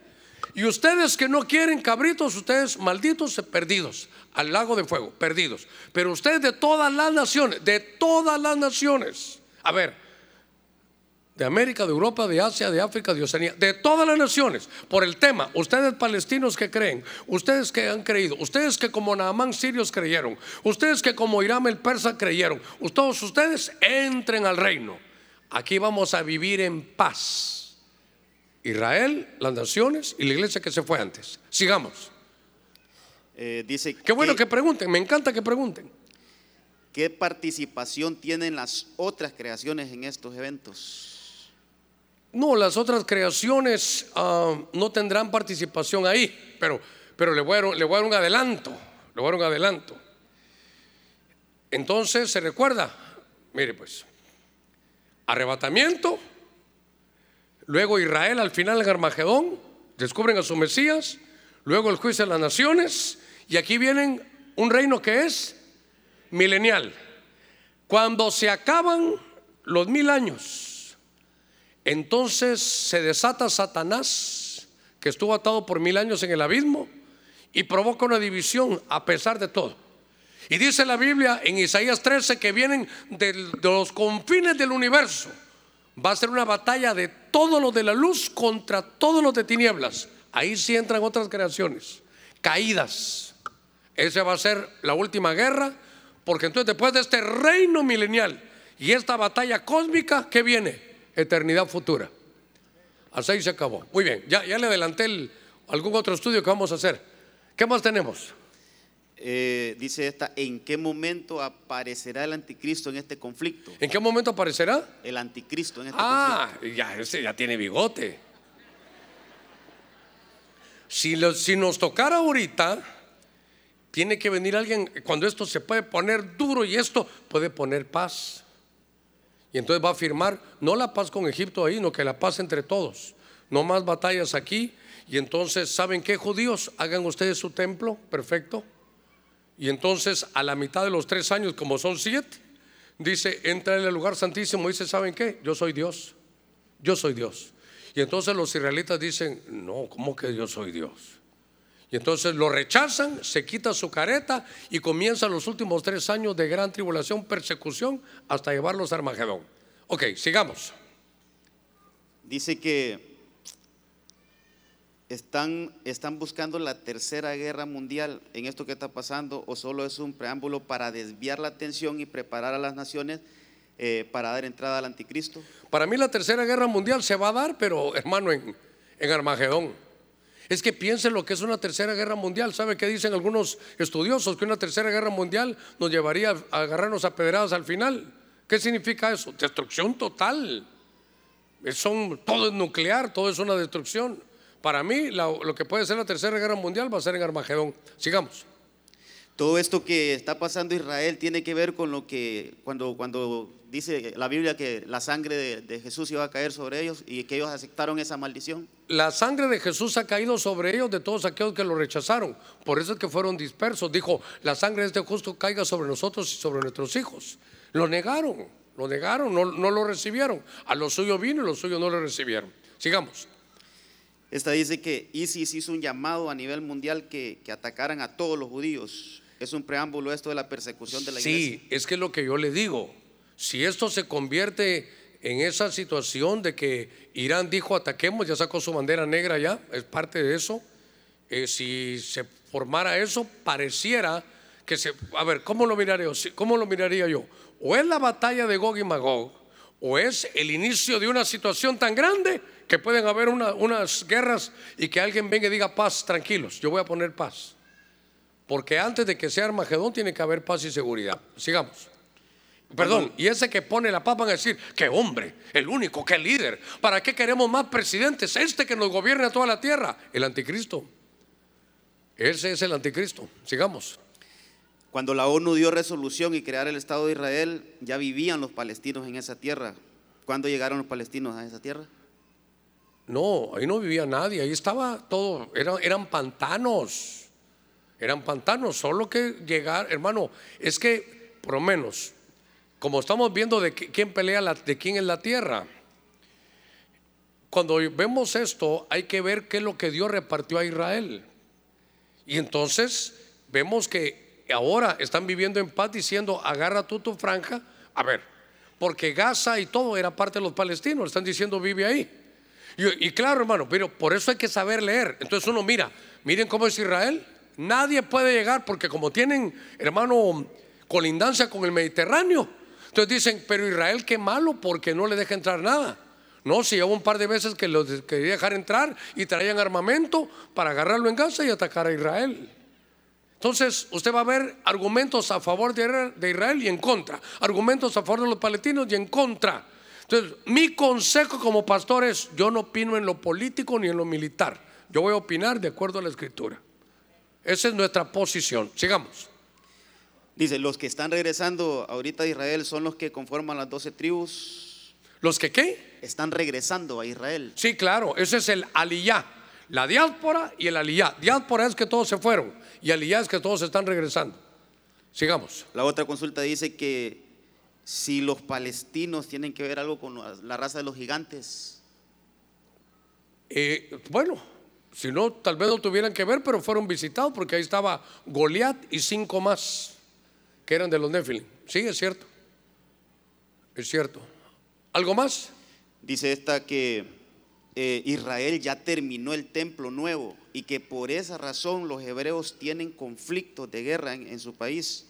Y ustedes que no quieren cabritos, ustedes malditos, perdidos al lago de fuego, perdidos. Pero ustedes de todas las naciones, de todas las naciones, a ver, de América, de Europa, de Asia, de África, de Oceanía, de todas las naciones, por el tema, ustedes palestinos que creen, ustedes que han creído, ustedes que como Naamán sirios creyeron, ustedes que como Hiram el persa creyeron, todos ustedes entren al reino. Aquí vamos a vivir en paz. Israel, las naciones y la iglesia que se fue antes. Sigamos. Eh, dice Qué bueno que, pregunten, me encanta que pregunten. ¿Qué participación tienen las otras creaciones en estos eventos? No, las otras creaciones ah, no tendrán participación ahí, pero, pero le, voy a, le voy a dar un adelanto, le voy a dar un adelanto. Entonces, ¿se recuerda? Mire pues, arrebatamiento, luego Israel al final en Armagedón, descubren a su Mesías, luego el juicio de las naciones, y aquí vienen un reino que es milenial. Cuando se acaban los mil años, entonces se desata Satanás, que estuvo atado por mil años en el abismo, y provoca una división a pesar de todo. Y dice la Biblia en Isaías 13 que vienen de, los confines del universo va a ser una batalla de todos los de la luz contra todos los de tinieblas. Ahí sí entran otras creaciones, caídas. Esa va a ser la última guerra, porque entonces después de este reino milenial y esta batalla cósmica, ¿qué viene? Eternidad futura. Así se acabó. Muy bien, ya, ya le adelanté algún otro estudio que vamos a hacer. ¿Qué más tenemos? Eh, dice esta, ¿en qué momento aparecerá el anticristo en este conflicto? ¿En qué momento aparecerá? El anticristo en este ah, ya, ese ya tiene bigote. Si, si nos tocara ahorita, tiene que venir alguien, cuando esto se puede poner duro y esto puede poner paz. Y entonces va a firmar, no la paz con Egipto ahí, no que la paz entre todos. No más batallas aquí. Y entonces, ¿saben qué, judíos? Hagan ustedes su templo, perfecto y entonces a la mitad de los tres años, como son siete, dice, entra en el lugar santísimo y dice, ¿saben qué? Yo soy Dios. Yo soy Dios. Y entonces los israelitas dicen, no, ¿cómo que yo soy Dios? Y entonces lo rechazan, se quita su careta y comienzan los últimos tres años de gran tribulación, persecución, hasta llevarlos a Armagedón. Ok, sigamos. Dice que están, están buscando la tercera guerra mundial en esto que está pasando o solo es un preámbulo para desviar la atención y preparar a las naciones eh, para dar entrada al anticristo? Para mí la tercera guerra mundial se va a dar, pero hermano, en, en Armagedón. Es que piensen lo que es una tercera guerra mundial. ¿Sabe qué dicen algunos estudiosos? Que una tercera guerra mundial nos llevaría a agarrarnos a al final. ¿Qué significa eso? Destrucción total. Son, todo es nuclear, todo es una destrucción. Para mí, lo que puede ser la tercera guerra mundial va a ser en Armagedón. Sigamos. Todo esto que está pasando Israel tiene que ver con lo que cuando, cuando dice la Biblia que la sangre de, de Jesús iba a caer sobre ellos y que ellos aceptaron esa maldición. La sangre de Jesús ha caído sobre ellos de todos aquellos que lo rechazaron. Por eso es que fueron dispersos. Dijo, la sangre de este justo caiga sobre nosotros y sobre nuestros hijos. Lo negaron, lo negaron, no, no lo recibieron. A lo suyo vino y los suyos no lo recibieron. Sigamos. Esta dice que ISIS hizo un llamado a nivel mundial que, que atacaran a todos los judíos. Es un preámbulo esto de la persecución de la iglesia. Sí, es que es lo que yo le digo. Si esto se convierte en esa situación de que Irán dijo ataquemos, ya sacó su bandera negra ya, es parte de eso. Eh, si se formara eso, pareciera que se... A ver, ¿cómo lo miraría yo? ¿Cómo lo miraría yo? O es la batalla de Gog y Magog, o es el inicio de una situación tan grande que pueden haber una- unas guerras y que alguien venga y diga paz, tranquilos, yo voy a poner paz. Porque antes de que sea Armagedón tiene que haber paz y seguridad. Sigamos. Perdón, y ese que pone la paz van a decir, qué hombre, el único, qué líder. ¿Para qué queremos más presidentes? Este que nos gobierna toda la tierra, el anticristo. Ese es el anticristo. Sigamos. Cuando la ONU dio resolución y crear el Estado de Israel, ya vivían los palestinos en esa tierra. ¿Cuándo llegaron los palestinos a esa tierra? No, ahí no vivía nadie, ahí estaba todo, eran, eran pantanos, eran pantanos, solo que llegar, hermano, es que, por lo menos, como estamos viendo de qui- quién pelea, de quién es la tierra, cuando vemos esto, hay que ver qué es lo que Dios repartió a Israel. Y entonces vemos que ahora están viviendo en paz diciendo, agarra tú tu franja, a ver, porque Gaza y todo era parte de los palestinos, están diciendo, vive ahí. Y, y claro, hermano, pero por eso hay que saber leer. Entonces uno mira, miren cómo es Israel. Nadie puede llegar porque como tienen, hermano, colindancia con el Mediterráneo. Entonces dicen, pero Israel qué malo porque no le deja entrar nada. No, si hubo un par de veces que los quería dejar entrar y traían armamento para agarrarlo en Gaza y atacar a Israel. Entonces, usted va a ver argumentos a favor de Isra- de Israel y en contra, argumentos a favor de los palestinos y en contra. Entonces, mi consejo como pastor es, yo no opino en lo político ni en lo militar, yo voy a opinar de acuerdo a la escritura. Esa es nuestra posición. Sigamos. Dice, los que están regresando ahorita a Israel son los que conforman las doce tribus. ¿Los que qué? Están regresando a Israel. Sí, claro, ese es el aliyá. La diáspora y el aliyá. Diáspora es que todos se fueron y aliyá es que todos están regresando. Sigamos. La otra consulta dice que si los palestinos tienen que ver algo con la- la raza de los gigantes. Eh, bueno, si no, tal vez no tuvieran que ver, pero fueron visitados porque ahí estaba Goliat y cinco más que eran de los Nephilim. Sí, es cierto. Es cierto. ¿Algo más? Dice esta que eh, Israel ya terminó el templo nuevo y que por esa razón los hebreos tienen conflictos de guerra en, en su país.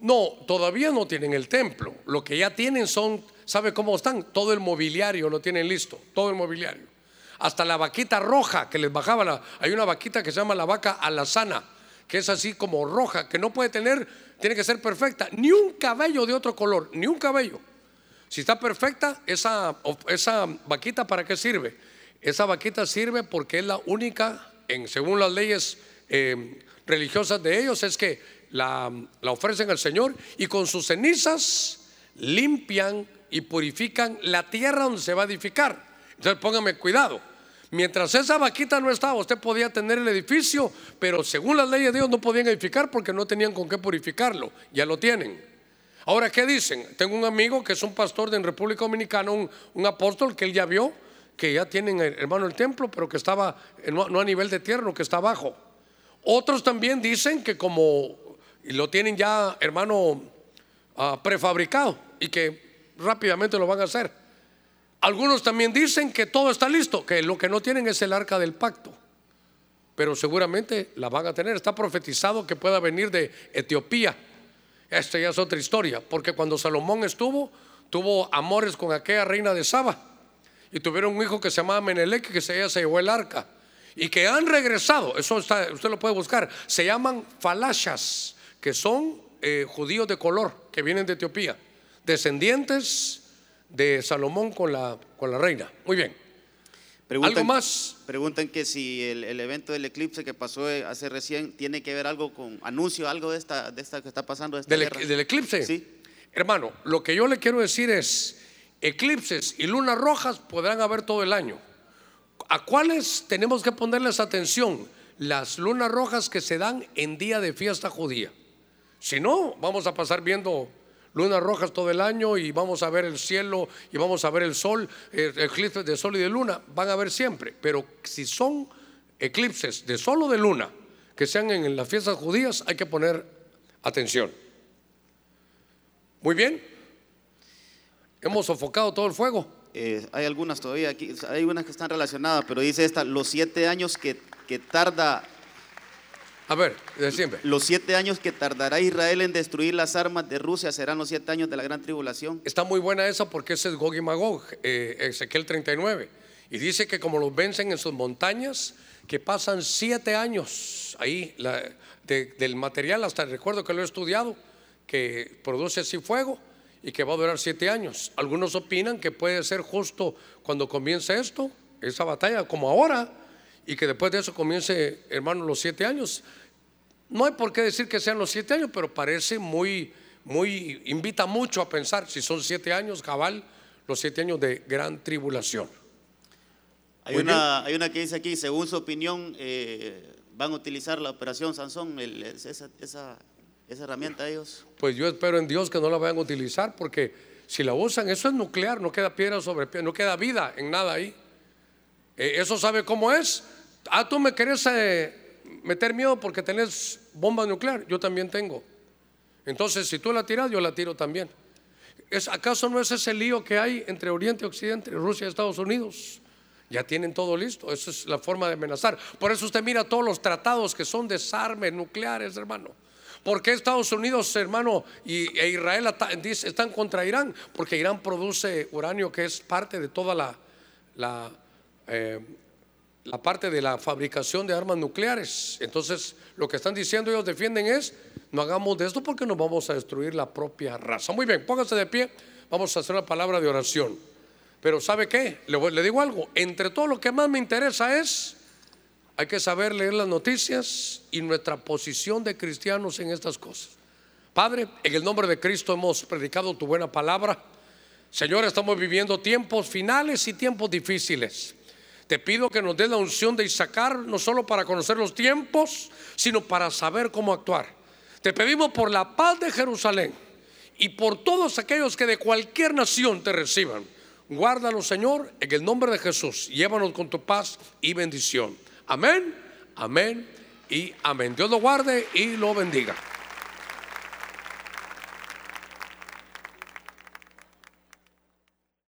No, todavía no tienen el templo. Lo que ya tienen son, ¿sabe cómo están? Todo el mobiliario lo tienen listo, todo el mobiliario. Hasta la vaquita roja que les bajaba, la, hay una vaquita que se llama la vaca alazana, que es así como roja, que no puede tener, tiene que ser perfecta, ni un cabello de otro color, ni un cabello. Si está perfecta, esa, esa vaquita para qué sirve? Esa vaquita sirve porque es la única, en, según las leyes eh, religiosas de ellos, es que la, la ofrecen al Señor y con sus cenizas limpian y purifican la tierra donde se va a edificar. Entonces póngame cuidado. Mientras esa vaquita no estaba, usted podía tener el edificio, pero según las leyes de Dios no podían edificar porque no tenían con qué purificarlo. Ya lo tienen. Ahora, ¿qué dicen? Tengo un amigo que es un pastor de República Dominicana, un, apóstol que él ya vio, que ya tienen, eh, hermano, el templo, pero que estaba eh, no, a nivel de tierra, que está abajo. Otros también dicen que como lo tienen ya, hermano, ah, prefabricado y que rápidamente lo van a hacer. Algunos también dicen que todo está listo, que lo que no tienen es el arca del pacto. Pero seguramente la van a tener. Está profetizado que pueda venir de Etiopía. Esta ya es otra historia, porque cuando Salomón estuvo, tuvo amores con aquella reina de Saba. Y tuvieron un hijo que se llamaba Menelec, que ella se llevó el arca. Y que han regresado, eso está, usted lo puede buscar, se llaman falashas, que son eh, judíos de color, que vienen de Etiopía, descendientes de Salomón con la, con la reina. Muy bien. ¿Algo más? Preguntan que si el, el evento del eclipse que pasó eh, hace recién tiene que ver algo con anuncio, algo de esta, de esta que está pasando. De esta ¿Del, guerra. del eclipse? Sí. Hermano, lo que yo le quiero decir es, eclipses y lunas rojas podrán haber todo el año. ¿A cuáles tenemos que ponerles atención? Las lunas rojas que se dan en día de fiesta judía. Si no, vamos a pasar viendo lunas rojas todo el año y vamos a ver el cielo y vamos a ver el sol, eh, eclipses de sol y de luna, van a ver siempre. Pero si son eclipses de sol o de luna que sean en las fiestas judías, hay que poner atención. Muy bien. Hemos sofocado todo el fuego. Eh, hay algunas todavía aquí, hay unas que están relacionadas, pero dice esta, los siete años que, que tarda, A ver, de siempre. los siete años que tardará Israel en destruir las armas de Rusia serán los siete años de la gran tribulación. Está muy buena esa porque ese es Gog y Magog, eh, Ezequiel 39. Y dice que como los vencen en sus montañas, que pasan siete años ahí la- de- del material, hasta recuerdo que lo he estudiado, que produce así fuego y que va a durar siete años. Algunos opinan que puede ser justo cuando comience esto, esa batalla, como ahora, y que después de eso comience, hermano, los siete años. No hay por qué decir que sean los siete años, pero parece muy, muy, invita mucho a pensar si son siete años, cabal, los siete años de gran tribulación. Hay una, hay una que dice aquí, según su opinión, eh, van a utilizar la operación Sansón, el- esa, esa, esa herramienta ellos. Pues yo espero en Dios que no la vayan a utilizar, porque si la usan, eso es nuclear, no queda piedra sobre piedra, no queda vida en nada ahí. Eh, ¿Eso sabe cómo es? Ah, tú me querés eh, meter miedo porque tenés bomba nuclear, yo también tengo. Entonces, si tú la tiras, yo la tiro también. ¿Es, ¿Acaso no es ese lío que hay entre Oriente y Occidente, Rusia y Estados Unidos? Ya tienen todo listo, esa es la forma de amenazar. Por eso usted mira todos los tratados que son desarmes nucleares, hermano. ¿Por qué Estados Unidos, hermano, y, e Israel están contra Irán? Porque Irán produce uranio que es parte de toda la, la, eh, la parte de la fabricación de armas nucleares. Entonces, lo que están diciendo ellos defienden es, no hagamos de esto porque nos vamos a destruir la propia raza. Muy bien, póngase de pie, vamos a hacer una palabra de oración. Pero ¿sabe qué? Le, le digo algo, entre todo lo que más me interesa es, hay que saber leer las noticias y nuestra posición de cristianos en estas cosas. Padre, en el nombre de Cristo hemos predicado tu buena palabra. Señor, estamos viviendo tiempos finales y tiempos difíciles. Te pido que nos des la unción de Isaacar, no solo para conocer los tiempos, sino para saber cómo actuar. Te pedimos por la paz de Jerusalén y por todos aquellos que de cualquier nación te reciban. Guárdalos, Señor, en el nombre de Jesús. Llévanos con tu paz y bendición. Amén, amén y amén. Dios lo guarde y lo bendiga.